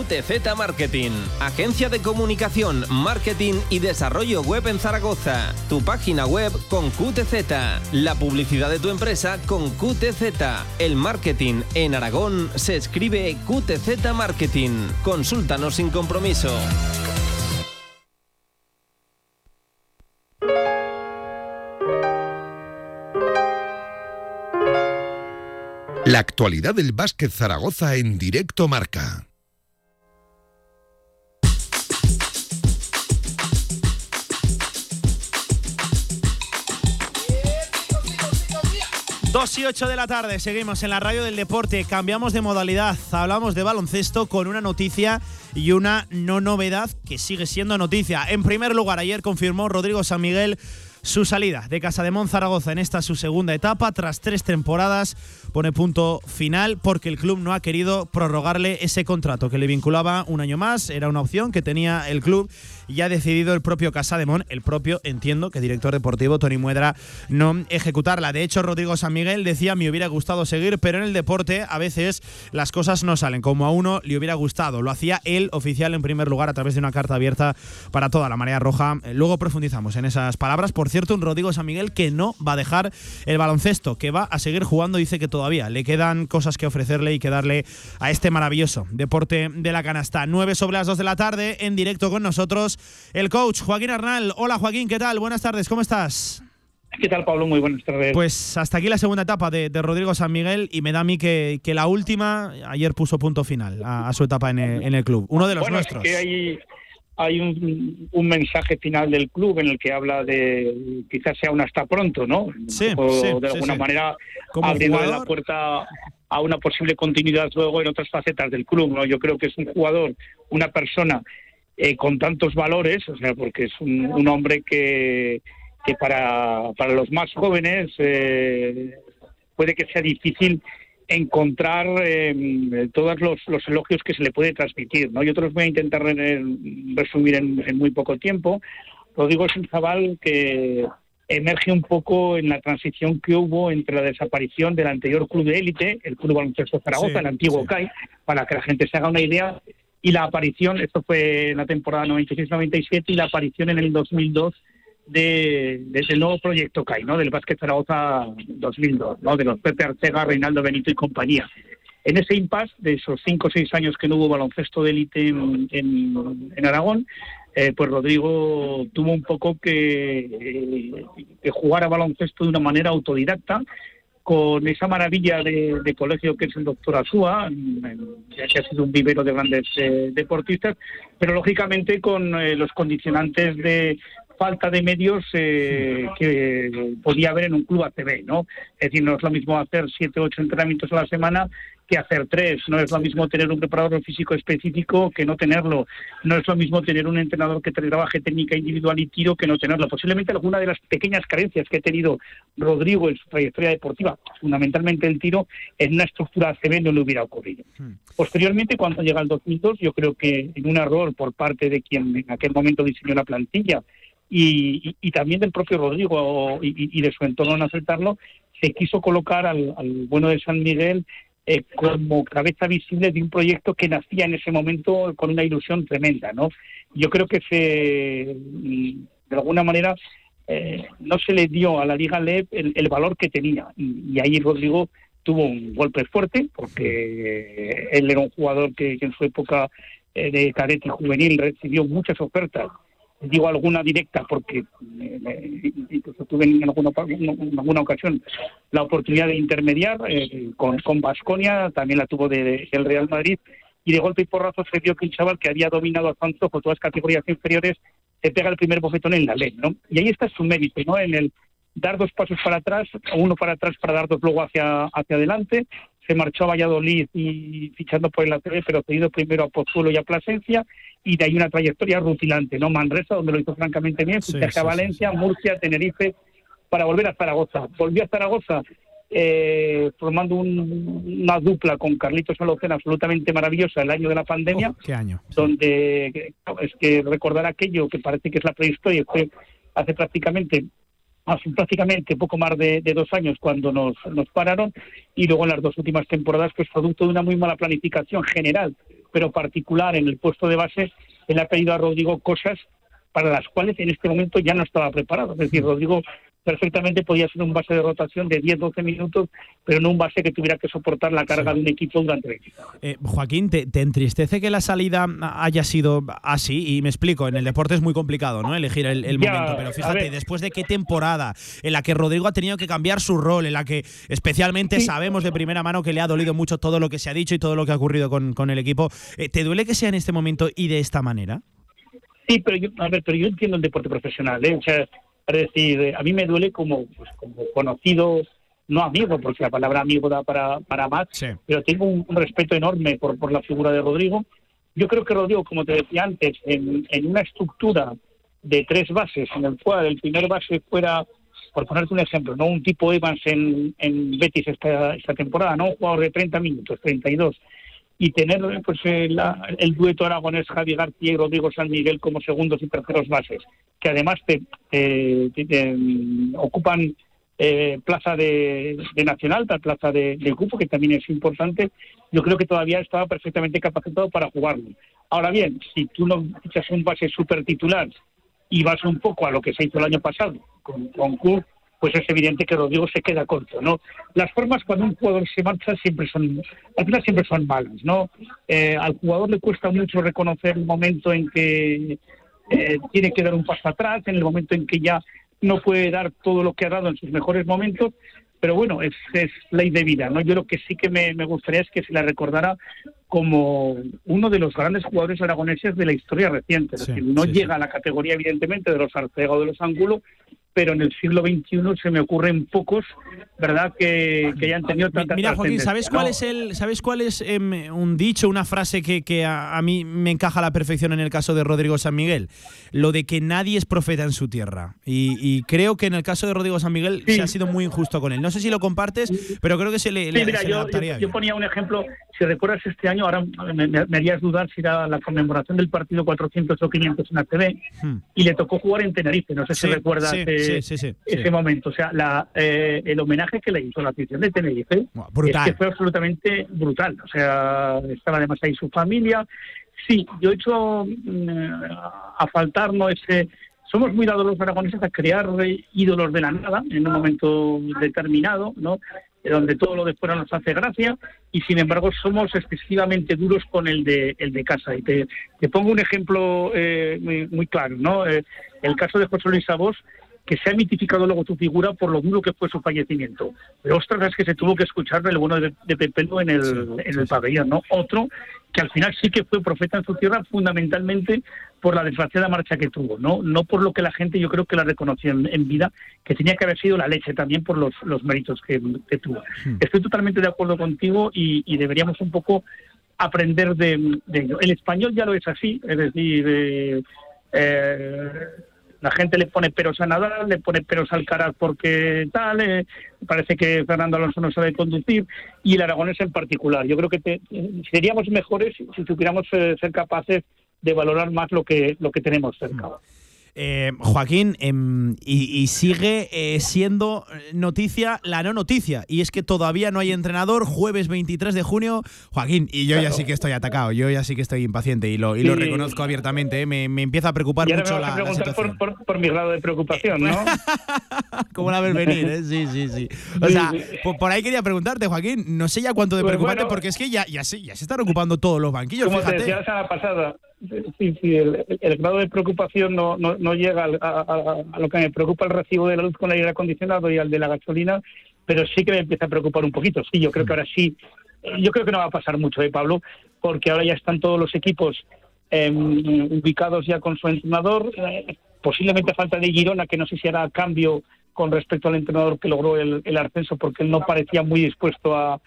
QTZ Marketing, agencia de comunicación, marketing y desarrollo web en Zaragoza. Tu página web con QTZ, la publicidad de tu empresa con QTZ. El marketing en Aragón se escribe QTZ Marketing. Consúltanos sin compromiso. La actualidad del básquet Zaragoza en directo marca. Dos y ocho de la tarde, seguimos en la radio del deporte, cambiamos de modalidad, hablamos de baloncesto con una noticia y una no novedad que sigue siendo noticia. En primer lugar, ayer confirmó Rodrigo San Miguel su salida de Casa de Zaragoza en esta su segunda etapa. Tras tres temporadas pone punto final porque el club no ha querido prorrogarle ese contrato que le vinculaba un año más. Era una opción que tenía el club y ha decidido el propio Casademón, el propio, entiendo, que director deportivo Tony Muedra, no ejecutarla. De hecho, Rodrigo San Miguel decía, me hubiera gustado seguir, pero en el deporte a veces las cosas no salen como a uno le hubiera gustado. Lo hacía él oficial en primer lugar a través de una carta abierta para toda la marea roja. Luego profundizamos en esas palabras. Por cierto, un Rodrigo San Miguel que no va a dejar el baloncesto, que va a seguir jugando, dice que todavía le quedan cosas que ofrecerle y que darle a este maravilloso deporte de la canasta. 9 sobre las 2 de la tarde, en directo con nosotros, el coach Joaquín Arnal. Hola Joaquín, ¿qué tal? Buenas tardes, ¿cómo estás? ¿Qué tal, Pablo? Muy buenas tardes. Pues hasta aquí la segunda etapa de, Rodrigo San Miguel y me da a mí que, la última ayer puso punto final a, su etapa en el, club. Uno de los nuestros. Es que hay, hay un, mensaje final del club en el que habla de quizás sea un hasta pronto, ¿no? Sí, o de alguna manera abriendo la puerta a una posible continuidad luego en otras facetas del club, ¿no? Yo creo que es un jugador, una persona eh, con tantos valores, o sea, porque es un, hombre que, que para, para los más jóvenes eh, puede que sea difícil encontrar eh, todos los, los, elogios que se le puede transmitir. ¿no? Yo te los voy a intentar resumir en, muy poco tiempo. Rodrigo es un chaval que emerge un poco en la transición que hubo entre la desaparición del anterior club de élite, el Club Baloncesto Zaragoza, el antiguo CAI, para que la gente se haga una idea, y la aparición, esto fue en la temporada 96-97, y la aparición en el 2002 de, del nuevo proyecto CAI, ¿no? del Básquet Zaragoza 2002, ¿no? de los Pepe Arcega, Reinaldo Benito y compañía. En ese impasse de esos cinco o seis años que no hubo baloncesto de élite en, Aragón, eh, pues Rodrigo tuvo un poco que, eh, que jugar a baloncesto de una manera autodidacta con esa maravilla de, colegio que es el doctor Azúa, que ha sido un vivero de grandes eh, deportistas, pero lógicamente con los condicionantes de falta de medios eh, que podía haber en un club ACB, ¿no? Es decir, no es lo mismo hacer siete ocho entrenamientos a la semana que hacer tres. No es lo mismo tener un preparador físico específico que no tenerlo. No es lo mismo tener un entrenador que trabaje técnica individual y tiro que no tenerlo. Posiblemente alguna de las pequeñas carencias que ha tenido Rodrigo en su trayectoria deportiva, fundamentalmente el tiro, en una estructura ACB no le hubiera ocurrido. Hmm. Posteriormente, cuando llega el 2002, yo creo que en un error por parte de quien en aquel momento diseñó la plantilla y, también del propio Rodrigo y, de su entorno en aceptarlo, se quiso colocar al, bueno de San Miguel eh, como cabeza visible de un proyecto que nacía en ese momento con una ilusión tremenda, ¿no? Yo creo que se, de alguna manera, eh, no se le dio a la Liga LEP el, valor que tenía. Y, ahí Rodrigo tuvo un golpe fuerte, porque él era un jugador que, en su época eh, de cadete y juvenil recibió muchas ofertas digo alguna directa porque eh, incluso tuve en alguna, en alguna ocasión la oportunidad de intermediar eh, con con Basconia, también la tuvo de, el Real Madrid y de golpe y porrazo se vio que un chaval que había dominado a Santos por todas las categorías inferiores se pega el primer bofetón en la ley, ¿no? Y ahí está su mérito, ¿no? En el dar dos pasos para atrás, uno para atrás para dar dos luego hacia, hacia adelante, se marchó a Valladolid y fichando por el ATV, pero cedido primero a Pozuelo y a Plasencia, y de ahí una trayectoria rutilante, ¿no? Manresa, donde lo hizo francamente bien, sí, a Valencia, Murcia, Tenerife, para volver a Zaragoza. Volvió a Zaragoza eh, formando una dupla con Carlitos Alocena absolutamente maravillosa el año de la pandemia. ¿Qué año? Donde es que recordar aquello que parece que es la prehistoria, fue hace prácticamente hace prácticamente poco más de, dos años cuando nos, nos pararon y luego en las dos últimas temporadas pues producto de una muy mala planificación general pero particular en el puesto de base, él ha pedido a Rodrigo cosas para las cuales en este momento ya no estaba preparado. Es decir, Rodrigo perfectamente podía ser un base de rotación de 10-12 minutos, pero no un base que tuviera que soportar la carga de un equipo durante 20 eh, Joaquín, ¿te, entristece que la salida haya sido así? Y me explico, en el deporte es muy complicado ¿no? elegir el, momento, pero fíjate, después de qué temporada en la que Rodrigo ha tenido que cambiar su rol, en la que especialmente sabemos de primera mano que le ha dolido mucho todo lo que se ha dicho y todo lo que ha ocurrido con, con el equipo, eh, ¿te duele que sea en este momento y de esta manera? Sí, pero yo, a ver, pero yo entiendo el deporte profesional, ¿eh? O sea, es decir, eh, a mí me duele como, pues, como conocido, no amigo, porque la palabra amigo da para, para más, pero tengo un, respeto enorme por, por la figura de Rodrigo. Yo creo que Rodrigo, como te decía antes, en, en una estructura de tres bases, en el cual el primer base fuera, por ponerte un ejemplo, no un tipo Evans en, en Betis esta, esta temporada, no un jugador de 30 minutos, 32, y tener pues el, dueto aragonés Javi García y Rodrigo San Miguel como segundos y terceros bases, que además te, ocupan eh, plaza de, nacional, plaza de, de, grupo, que también es importante, yo creo que todavía estaba perfectamente capacitado para jugarlo. Ahora bien, si tú no echas un base súper titular y vas un poco a lo que se hizo el año pasado con, con pues es evidente que Rodrigo se queda corto, ¿no? Las formas cuando un jugador se marcha siempre son, al final siempre son malas, ¿no? Eh, al jugador le cuesta mucho reconocer el momento en que eh, tiene que dar un paso atrás, en el momento en que ya no puede dar todo lo que ha dado en sus mejores momentos, pero bueno, es, es ley de vida, ¿no? Yo lo que sí que me, gustaría es que se la recordara como uno de los grandes jugadores aragoneses de la historia reciente. Es decir, no llega a la categoría, evidentemente, de los Arcega o de los Ángulo, pero en el siglo XXI se me ocurren pocos, ¿verdad?, que, que hayan tenido tanta Mira, Joaquín, ¿sabes cuál es el, ¿sabes cuál es em, un dicho, una frase que, que a, mí me encaja a la perfección en el caso de Rodrigo San Miguel? Lo de que nadie es profeta en su tierra. Y, creo que en el caso de Rodrigo San Miguel se ha sido muy injusto con él. No sé si lo compartes, pero creo que se le, sí, mira, yo, yo, ponía un ejemplo, si recuerdas este año, ahora me, harías dudar si era la conmemoración del partido 400 o 500 en ATV, hmm. y le tocó jugar en Tenerife, no sé si recuerdas ese momento. O sea, la, eh, el homenaje que le hizo la afición de Tenerife es que fue absolutamente brutal. O sea, estaba además ahí su familia. Sí, yo he hecho mm, a faltar ¿no? ese somos muy dados los aragoneses a crear ídolos de la nada en un momento determinado, ¿no? donde todo lo de fuera nos hace gracia y sin embargo somos excesivamente duros con el de el de casa y te, pongo un ejemplo eh, muy, claro no eh, el caso de José Luis Sabos que se ha mitificado luego su figura por lo duro que fue su fallecimiento. Pero ostras, es que se tuvo que escuchar el bueno de, de Pepelo en el, en el pabellón, ¿no? Otro que al final sí que fue profeta en su tierra fundamentalmente por la desgraciada marcha que tuvo, no no por lo que la gente yo creo que la reconoció en, vida, que tenía que haber sido la leche también por los, los méritos que, tuvo. Hmm. Estoy totalmente de acuerdo contigo y, deberíamos un poco aprender de, ello. El español ya lo es así, es decir, eh, la gente le pone peros a Nadal, le pone peros al Caraz porque tal, eh, parece que Fernando Alonso no sabe conducir y el aragonés en particular. Yo creo que seríamos mejores si supiéramos eh, ser capaces de valorar más lo que, lo que tenemos cerca. Mm. Eh, Joaquín, em, y, sigue eh, siendo noticia la no noticia, y es que todavía no hay entrenador, jueves 23 de junio. Joaquín, y yo ya sí que estoy atacado, yo ya sí que estoy impaciente y lo, y lo reconozco abiertamente, ¿eh? me, empieza a preocupar mucho la, situación. Por, mi grado de preocupación, ¿no? ¿Cómo la ves venir? Sí, sí, sí. O sea, por, ahí quería preguntarte, Joaquín, no sé ya cuánto de pues preocupante, porque es que ya, ya, se, ya se están ocupando todos los banquillos. Como te decía la semana pasada, sí, sí, el, grado de preocupación no, no, no llega a, lo que me preocupa el recibo de la luz con el aire acondicionado y al de la gasolina, pero sí que me empieza a preocupar un poquito. Sí, yo creo que ahora sí, yo creo que no va a pasar mucho, ¿eh, Pablo? Porque ahora ya están todos los equipos em, ubicados ya con su entrenador, eh, posiblemente a falta de Girona, que no sé si hará cambio con respecto al entrenador que logró el, el ascenso, porque él no parecía muy dispuesto a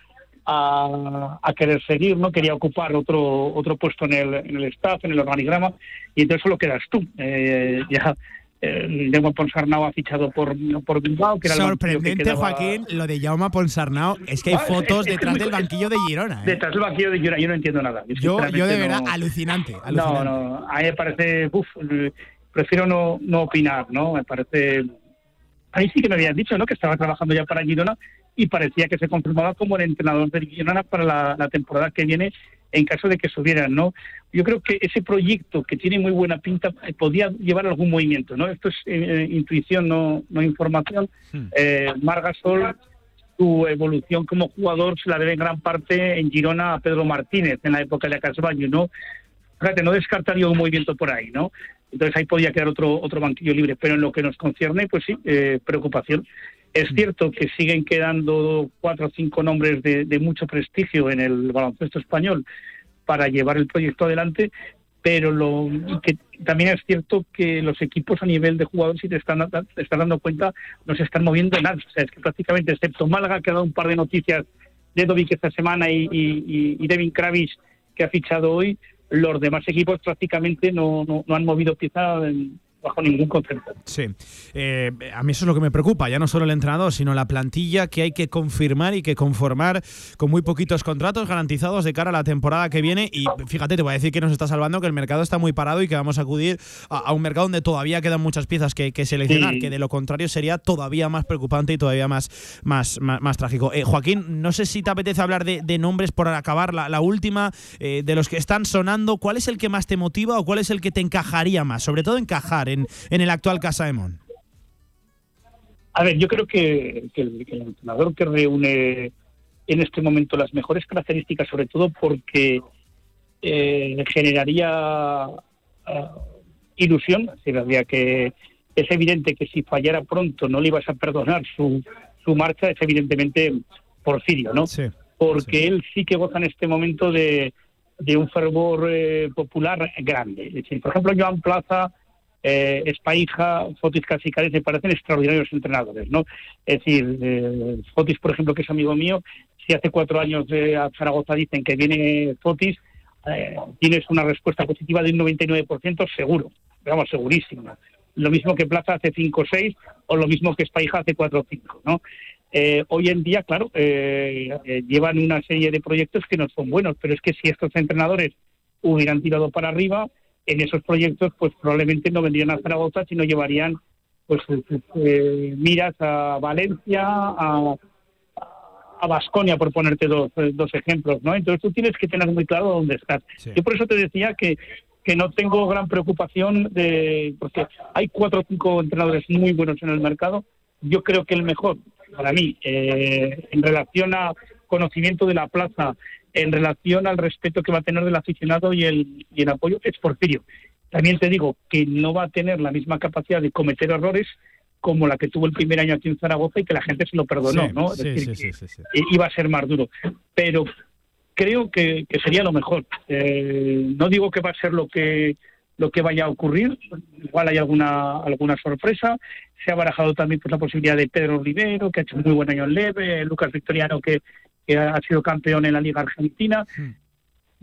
a, querer seguir, ¿no? Quería ocupar otro otro puesto en el, en el staff, en el organigrama, y entonces solo quedas tú. Eh, ya eh, Ponsarnau ha fichado por, por Bilbao. Que era Sorprendente, Joaquín, lo de Jaume Ponsarnau. Es que hay ah, fotos detrás del banquillo de Girona. ¿eh? Detrás del banquillo de Girona, yo no entiendo nada. Yo, yo de verdad, alucinante, No, no, a mí me parece, uf, prefiero no, no opinar, ¿no? Me parece ahí sí que me habían dicho, ¿no? Que estaba trabajando ya para Girona y parecía que se confirmaba como el entrenador de Girona para la, temporada que viene en caso de que subieran, ¿no? Yo creo que ese proyecto que tiene muy buena pinta eh, podía llevar algún movimiento, ¿no? Esto es eh, intuición, no, no información. Hmm. Eh, Margasol, su evolución como jugador se la debe en gran parte en Girona a Pedro Martínez en la época de Acasbaño, ¿no? Fíjate, no descartaría un movimiento por ahí, ¿no? Entonces ahí podía quedar otro, otro banquillo libre, pero en lo que nos concierne, pues sí, eh, preocupación. Es mm. cierto que siguen quedando cuatro o cinco nombres de, mucho prestigio en el baloncesto español para llevar el proyecto adelante, pero lo que también es cierto que los equipos a nivel de jugadores, si te están, te están dando cuenta, no se están moviendo nada. O sea, es que prácticamente, excepto Málaga, que ha dado un par de noticias de Dovic esta semana y, y, Devin Kravis, que ha fichado hoy, los demás equipos prácticamente no, no, no han movido pieza en, bajo ningún concepto. Sí, eh, a mí eso es lo que me preocupa, ya no solo el entrenador, sino la plantilla que hay que confirmar y que conformar con muy poquitos contratos garantizados de cara a la temporada que viene. Y fíjate, te voy a decir que nos está salvando, que el mercado está muy parado y que vamos a acudir a, un mercado donde todavía quedan muchas piezas que, seleccionar, que de lo contrario sería todavía más preocupante y todavía más, más, más, trágico. Eh, Joaquín, no sé si te apetece hablar de, nombres por acabar la, última, eh, de los que están sonando, ¿cuál es el que más te motiva o cuál es el que te encajaría más? Sobre todo encajar en, el actual Casa de Mon? A ver, yo creo que, el, entrenador que reúne en este momento las mejores características, sobre todo porque eh, generaría eh, ilusión, es que es evidente que si fallara pronto no le ibas a perdonar su, su marcha, es evidentemente Porfirio, ¿no? Sí, porque él sí que goza en este momento de, de un fervor eh, popular grande. Es decir, por ejemplo, Joan Plaza eh, Espaija, Fotis Casicares me parecen extraordinarios entrenadores, ¿no? Es decir, eh, Fotis, por ejemplo, que es amigo mío, si hace cuatro años de a Zaragoza dicen que viene Fotis, eh, tienes una respuesta positiva de un 99% seguro, digamos, segurísimo. Lo mismo que Plaza hace 5 o 6, o lo mismo que Espaija hace 4 o 5, ¿no? Eh, hoy en día, claro, llevan una serie de proyectos que no son buenos, pero es que si estos entrenadores hubieran tirado para arriba, en esos proyectos pues probablemente no vendrían a Zaragoza, sino llevarían pues eh, miras a Valencia, a a Basconia, por ponerte dos, dos ejemplos, ¿no? Entonces tú tienes que tener muy claro dónde estás. Yo por eso te decía que, que no tengo gran preocupación de porque hay cuatro o cinco entrenadores muy buenos en el mercado. Yo creo que el mejor, para mí, eh, en relación a conocimiento de la plaza, en relación al respeto que va a tener del aficionado y el, y el apoyo es Porfirio. También te digo que no va a tener la misma capacidad de cometer errores como la que tuvo el primer año aquí en Zaragoza y que la gente se lo perdonó, ¿no? Es decir, iba a ser más duro. Pero creo que, sería lo mejor. Eh, no digo que va a ser lo que lo que vaya a ocurrir, igual hay alguna alguna sorpresa. Se ha barajado también pues, la posibilidad de Pedro Rivero, que ha hecho un muy buen año en Leve, Lucas Victoriano, que que ha sido campeón en la Liga Argentina. Hmm.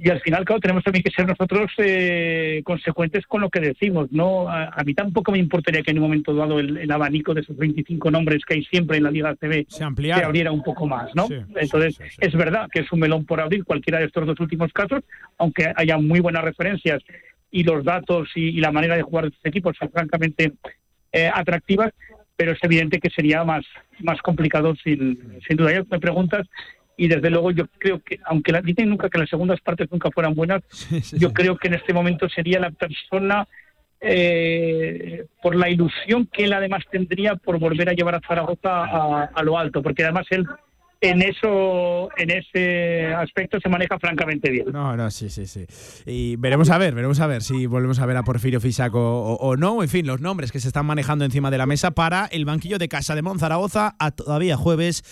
Y al final, claro, tenemos también que ser nosotros eh, consecuentes con lo que decimos, ¿no? A, mí tampoco me importaría que en un momento dado el, abanico de esos 25 nombres que hay siempre en la Liga CB se, abriera un poco más, ¿no? Entonces, es verdad que es un melón por abrir cualquiera de estos dos últimos casos, aunque haya muy buenas referencias y los datos y, la manera de jugar de estos equipos son francamente eh, atractivas, pero es evidente que sería más, más complicado sin, sin duda. Ya me preguntas y desde luego yo creo que, aunque la, dicen nunca que las segundas partes nunca fueran buenas, yo creo que en este momento sería la persona eh, por la ilusión que él además tendría por volver a llevar a Zaragoza a, lo alto, porque además él en eso en ese aspecto se maneja francamente bien. No, no, sí, sí, sí. Y veremos a ver, veremos a ver si volvemos a ver a Porfirio Fisaco o, no, en fin, los nombres que se están manejando encima de la mesa para el banquillo de Casa de Monzaragoza a todavía jueves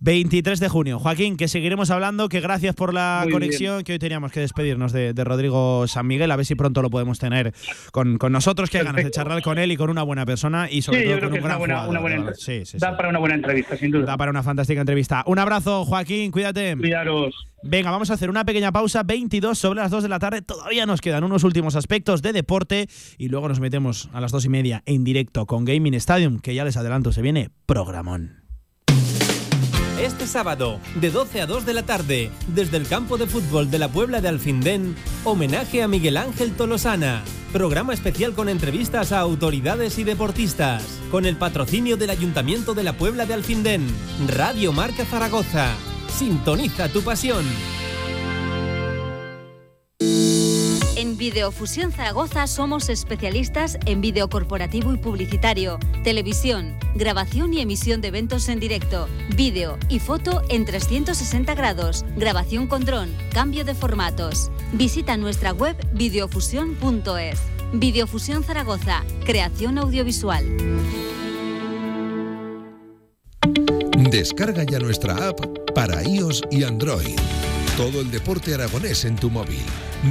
23 de junio. Joaquín, que seguiremos hablando, que gracias por la conexión, que hoy teníamos que despedirnos de, Rodrigo San Miguel, a ver si pronto lo podemos tener con, nosotros, que hay ganas de charlar con él y con una buena persona y sobre todo con un gran buena, una buena Da para una buena entrevista, sin duda. Da para una fantástica entrevista. Un abrazo, Joaquín, cuídate. Cuidaros. Venga, vamos a hacer una pequeña pausa, 22 sobre las 2 de la tarde. Todavía nos quedan unos últimos aspectos de deporte y luego nos metemos a las 2 y media en directo con Gaming Stadium, que ya les adelanto, se viene programón. Este sábado, de 12 a 2 de la tarde, desde el campo de fútbol de la Puebla de Alfindén, homenaje a Miguel Ángel Tolosana. Programa especial con entrevistas a autoridades y deportistas, con el patrocinio del Ayuntamiento de la Puebla de Alfindén. Radio Marca Zaragoza. Sintoniza tu pasión. Videofusión Zaragoza somos especialistas en vídeo corporativo y publicitario, televisión, grabación y emisión de eventos en directo, vídeo y foto en 360 grados, grabación con dron, cambio de formatos. Visita nuestra web videofusión.es. Videofusión Zaragoza, creación audiovisual. Descarga ya nuestra app para iOS y Android. Todo el deporte aragonés en tu móvil.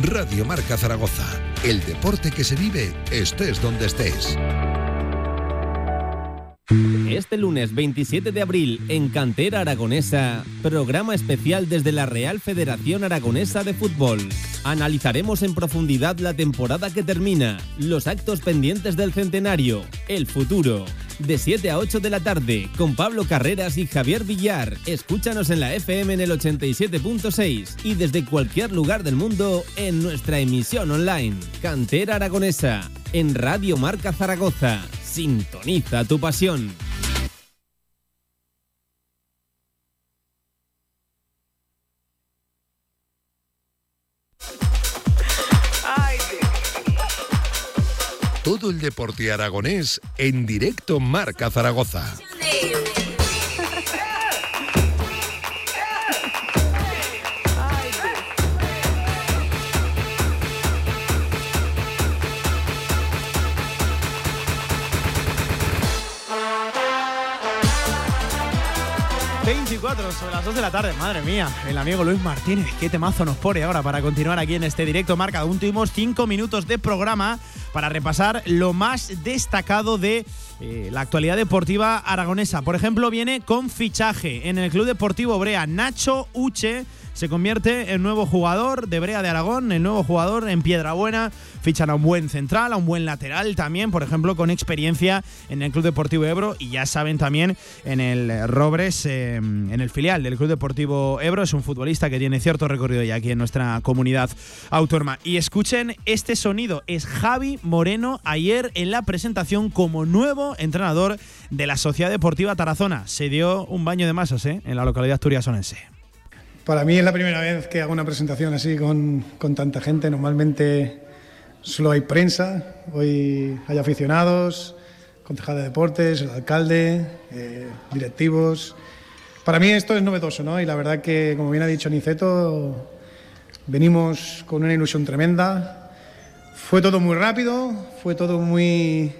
Radio Marca Zaragoza. El deporte que se vive estés donde estés. Este lunes 27 de abril, en Cantera Aragonesa, programa especial desde la Real Federación Aragonesa de Fútbol. Analizaremos en profundidad la temporada que termina, los actos pendientes del centenario, el futuro. De 7 a 8 de la tarde, con Pablo Carreras y Javier Villar. Escúchanos en la FM en el 87.6 y desde cualquier lugar del mundo en nuestra emisión online. Cantera Aragonesa, en Radio Marca Zaragoza. Sintoniza tu pasión. Todo el deporte aragonés en directo Marca Zaragoza. 24 sobre las 2 de la tarde, madre mía. El amigo Luis Martínez, qué temazo nos pone ahora para continuar aquí en este directo marca. Aún tuvimos 5 minutos de programa para repasar lo más destacado de eh, la actualidad deportiva aragonesa. Por ejemplo, viene con fichaje en el Club Deportivo Brea. Nacho Uche se convierte en nuevo jugador de Brea de Aragón, el nuevo jugador en Piedrabuena. Fichan a un buen central, a un buen lateral también, por ejemplo, con experiencia en el Club Deportivo Ebro y ya saben también en el Robres, eh, en el filial del Club Deportivo Ebro. Es un futbolista que tiene cierto recorrido ya aquí en nuestra comunidad autónoma. Y escuchen este sonido, es Javi Moreno ayer en la presentación como nuevo entrenador de la Sociedad Deportiva Tarazona. Se dio un baño de masas ¿eh? en la localidad turiasonense. Para mí es la primera vez que hago una presentación así con, con tanta gente. Normalmente solo hay prensa, hoy hay aficionados, concejal de deportes, el alcalde, eh, directivos. Para mí esto es novedoso, ¿no? Y la verdad que, como bien ha dicho Niceto, venimos con una ilusión tremenda. Fue todo muy rápido, fue todo muy,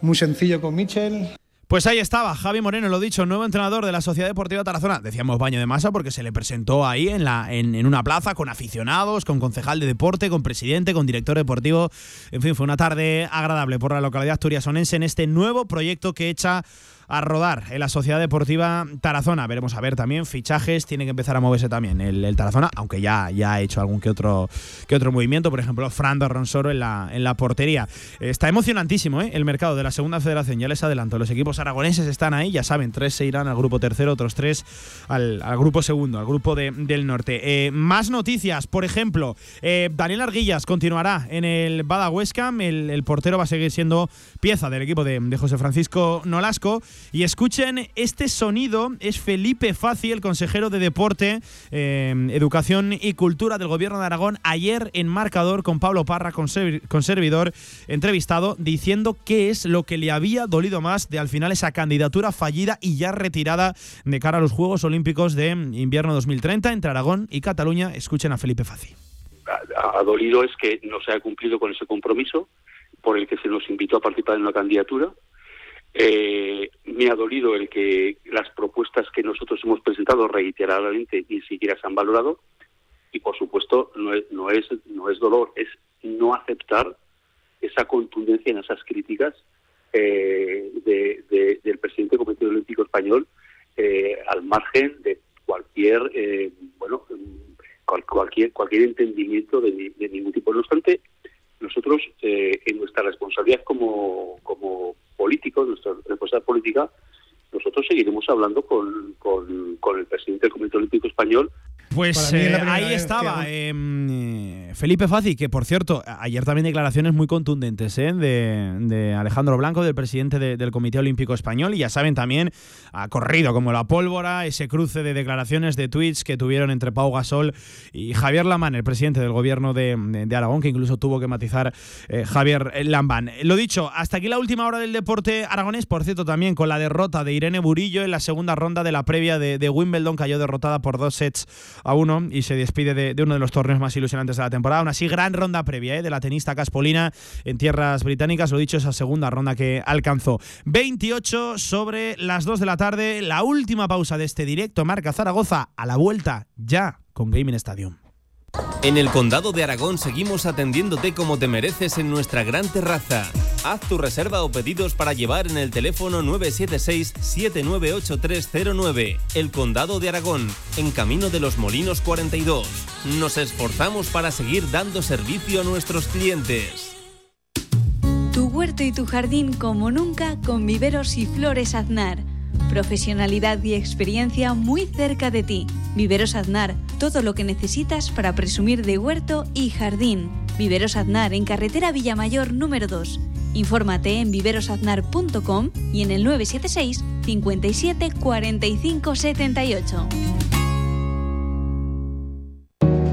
muy sencillo con Michel. Pues ahí estaba, Javi Moreno, lo dicho, nuevo entrenador de la Sociedad Deportiva Tarazona. Decíamos baño de masa porque se le presentó ahí en, la, en, en, una plaza con aficionados, con concejal de deporte, con presidente, con director deportivo. En fin, fue una tarde agradable por la localidad asturiasonense en este nuevo proyecto que echa a rodar en la Sociedad Deportiva Tarazona. Veremos a ver también fichajes, tiene que empezar a moverse también el, Tarazona, aunque ya, ya ha hecho algún que otro, que otro movimiento, por ejemplo, Frando Ronsoro en la, en la portería. Está emocionantísimo ¿eh? el mercado de la Segunda Federación, ya les adelanto, los equipos aragoneses están ahí, ya saben, tres se irán al grupo tercero, otros tres al, grupo segundo, al grupo del norte. Eh, más noticias, por ejemplo, eh, Daniel Arguillas continuará en el Bada Westcam, el, el, portero va a seguir siendo pieza del equipo de, de José Francisco Nolasco. Y escuchen este sonido, es Felipe Faci, el consejero de Deporte, eh, Educación y Cultura del Gobierno de Aragón, ayer en marcador con Pablo Parra, con, servidor, entrevistado, diciendo qué es lo que le había dolido más de al final esa candidatura fallida y ya retirada de cara a los Juegos Olímpicos de invierno 2030 entre Aragón y Cataluña. Escuchen a Felipe Faci. Ha, dolido es que no se haya cumplido con ese compromiso por el que se nos invitó a participar en una candidatura eh, me ha dolido el que las propuestas que nosotros hemos presentado reiteradamente ni siquiera se han valorado y por supuesto no es, no es, no es dolor, es no aceptar esa contundencia en esas críticas eh, del presidente del Comité Olímpico Español eh, al margen de cualquier eh, bueno cualquier cualquier entendimiento de, de, ningún tipo. No obstante, nosotros en nuestra responsabilidad como, como políticos, nuestra responsabilidad política, nosotros seguiremos hablando con, con, con el presidente del Comité Olímpico Español pues eh, ahí estaba em, Felipe Fazi, que por cierto, ayer también declaraciones muy contundentes ¿eh? de, Alejandro Blanco, del presidente del Comité Olímpico Español, y ya saben también, ha corrido como la pólvora ese cruce de declaraciones de tweets que tuvieron entre Pau Gasol y Javier Lamán, el presidente del gobierno de, Aragón, que incluso tuvo que matizar eh, Javier Lambán. Lo dicho, hasta aquí la última hora del deporte aragonés, por cierto, también con la derrota de Irene Burillo en la segunda ronda de la previa de, Wimbledon, cayó derrotada por dos sets a uno y se despide de, uno de los torneos más ilusionantes de la temporada. Aún así, gran ronda previa ¿eh? de la tenista Caspolina en tierras británicas. Lo dicho, esa segunda ronda que alcanzó. 28 sobre las 2 de la tarde. La última pausa de este directo marca Zaragoza a la vuelta ya con Gaming Stadium. En el Condado de Aragón seguimos atendiéndote como te mereces en nuestra gran terraza. Haz tu reserva o pedidos para llevar en el teléfono 976-798309. El Condado de Aragón, en Camino de los Molinos 42. Nos esforzamos para seguir dando servicio a nuestros clientes. Tu huerto y tu jardín como nunca con viveros y flores aznar Profesionalidad y experiencia muy cerca de ti. Viveros Aznar, todo lo que necesitas para presumir de huerto y jardín. Viveros Aznar en carretera Villamayor número 2. Infórmate en viverosaznar.com y en el 976 57 45 78.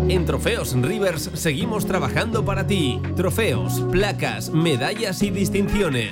En Trofeos Rivers seguimos trabajando para ti. Trofeos, placas, medallas y distinciones.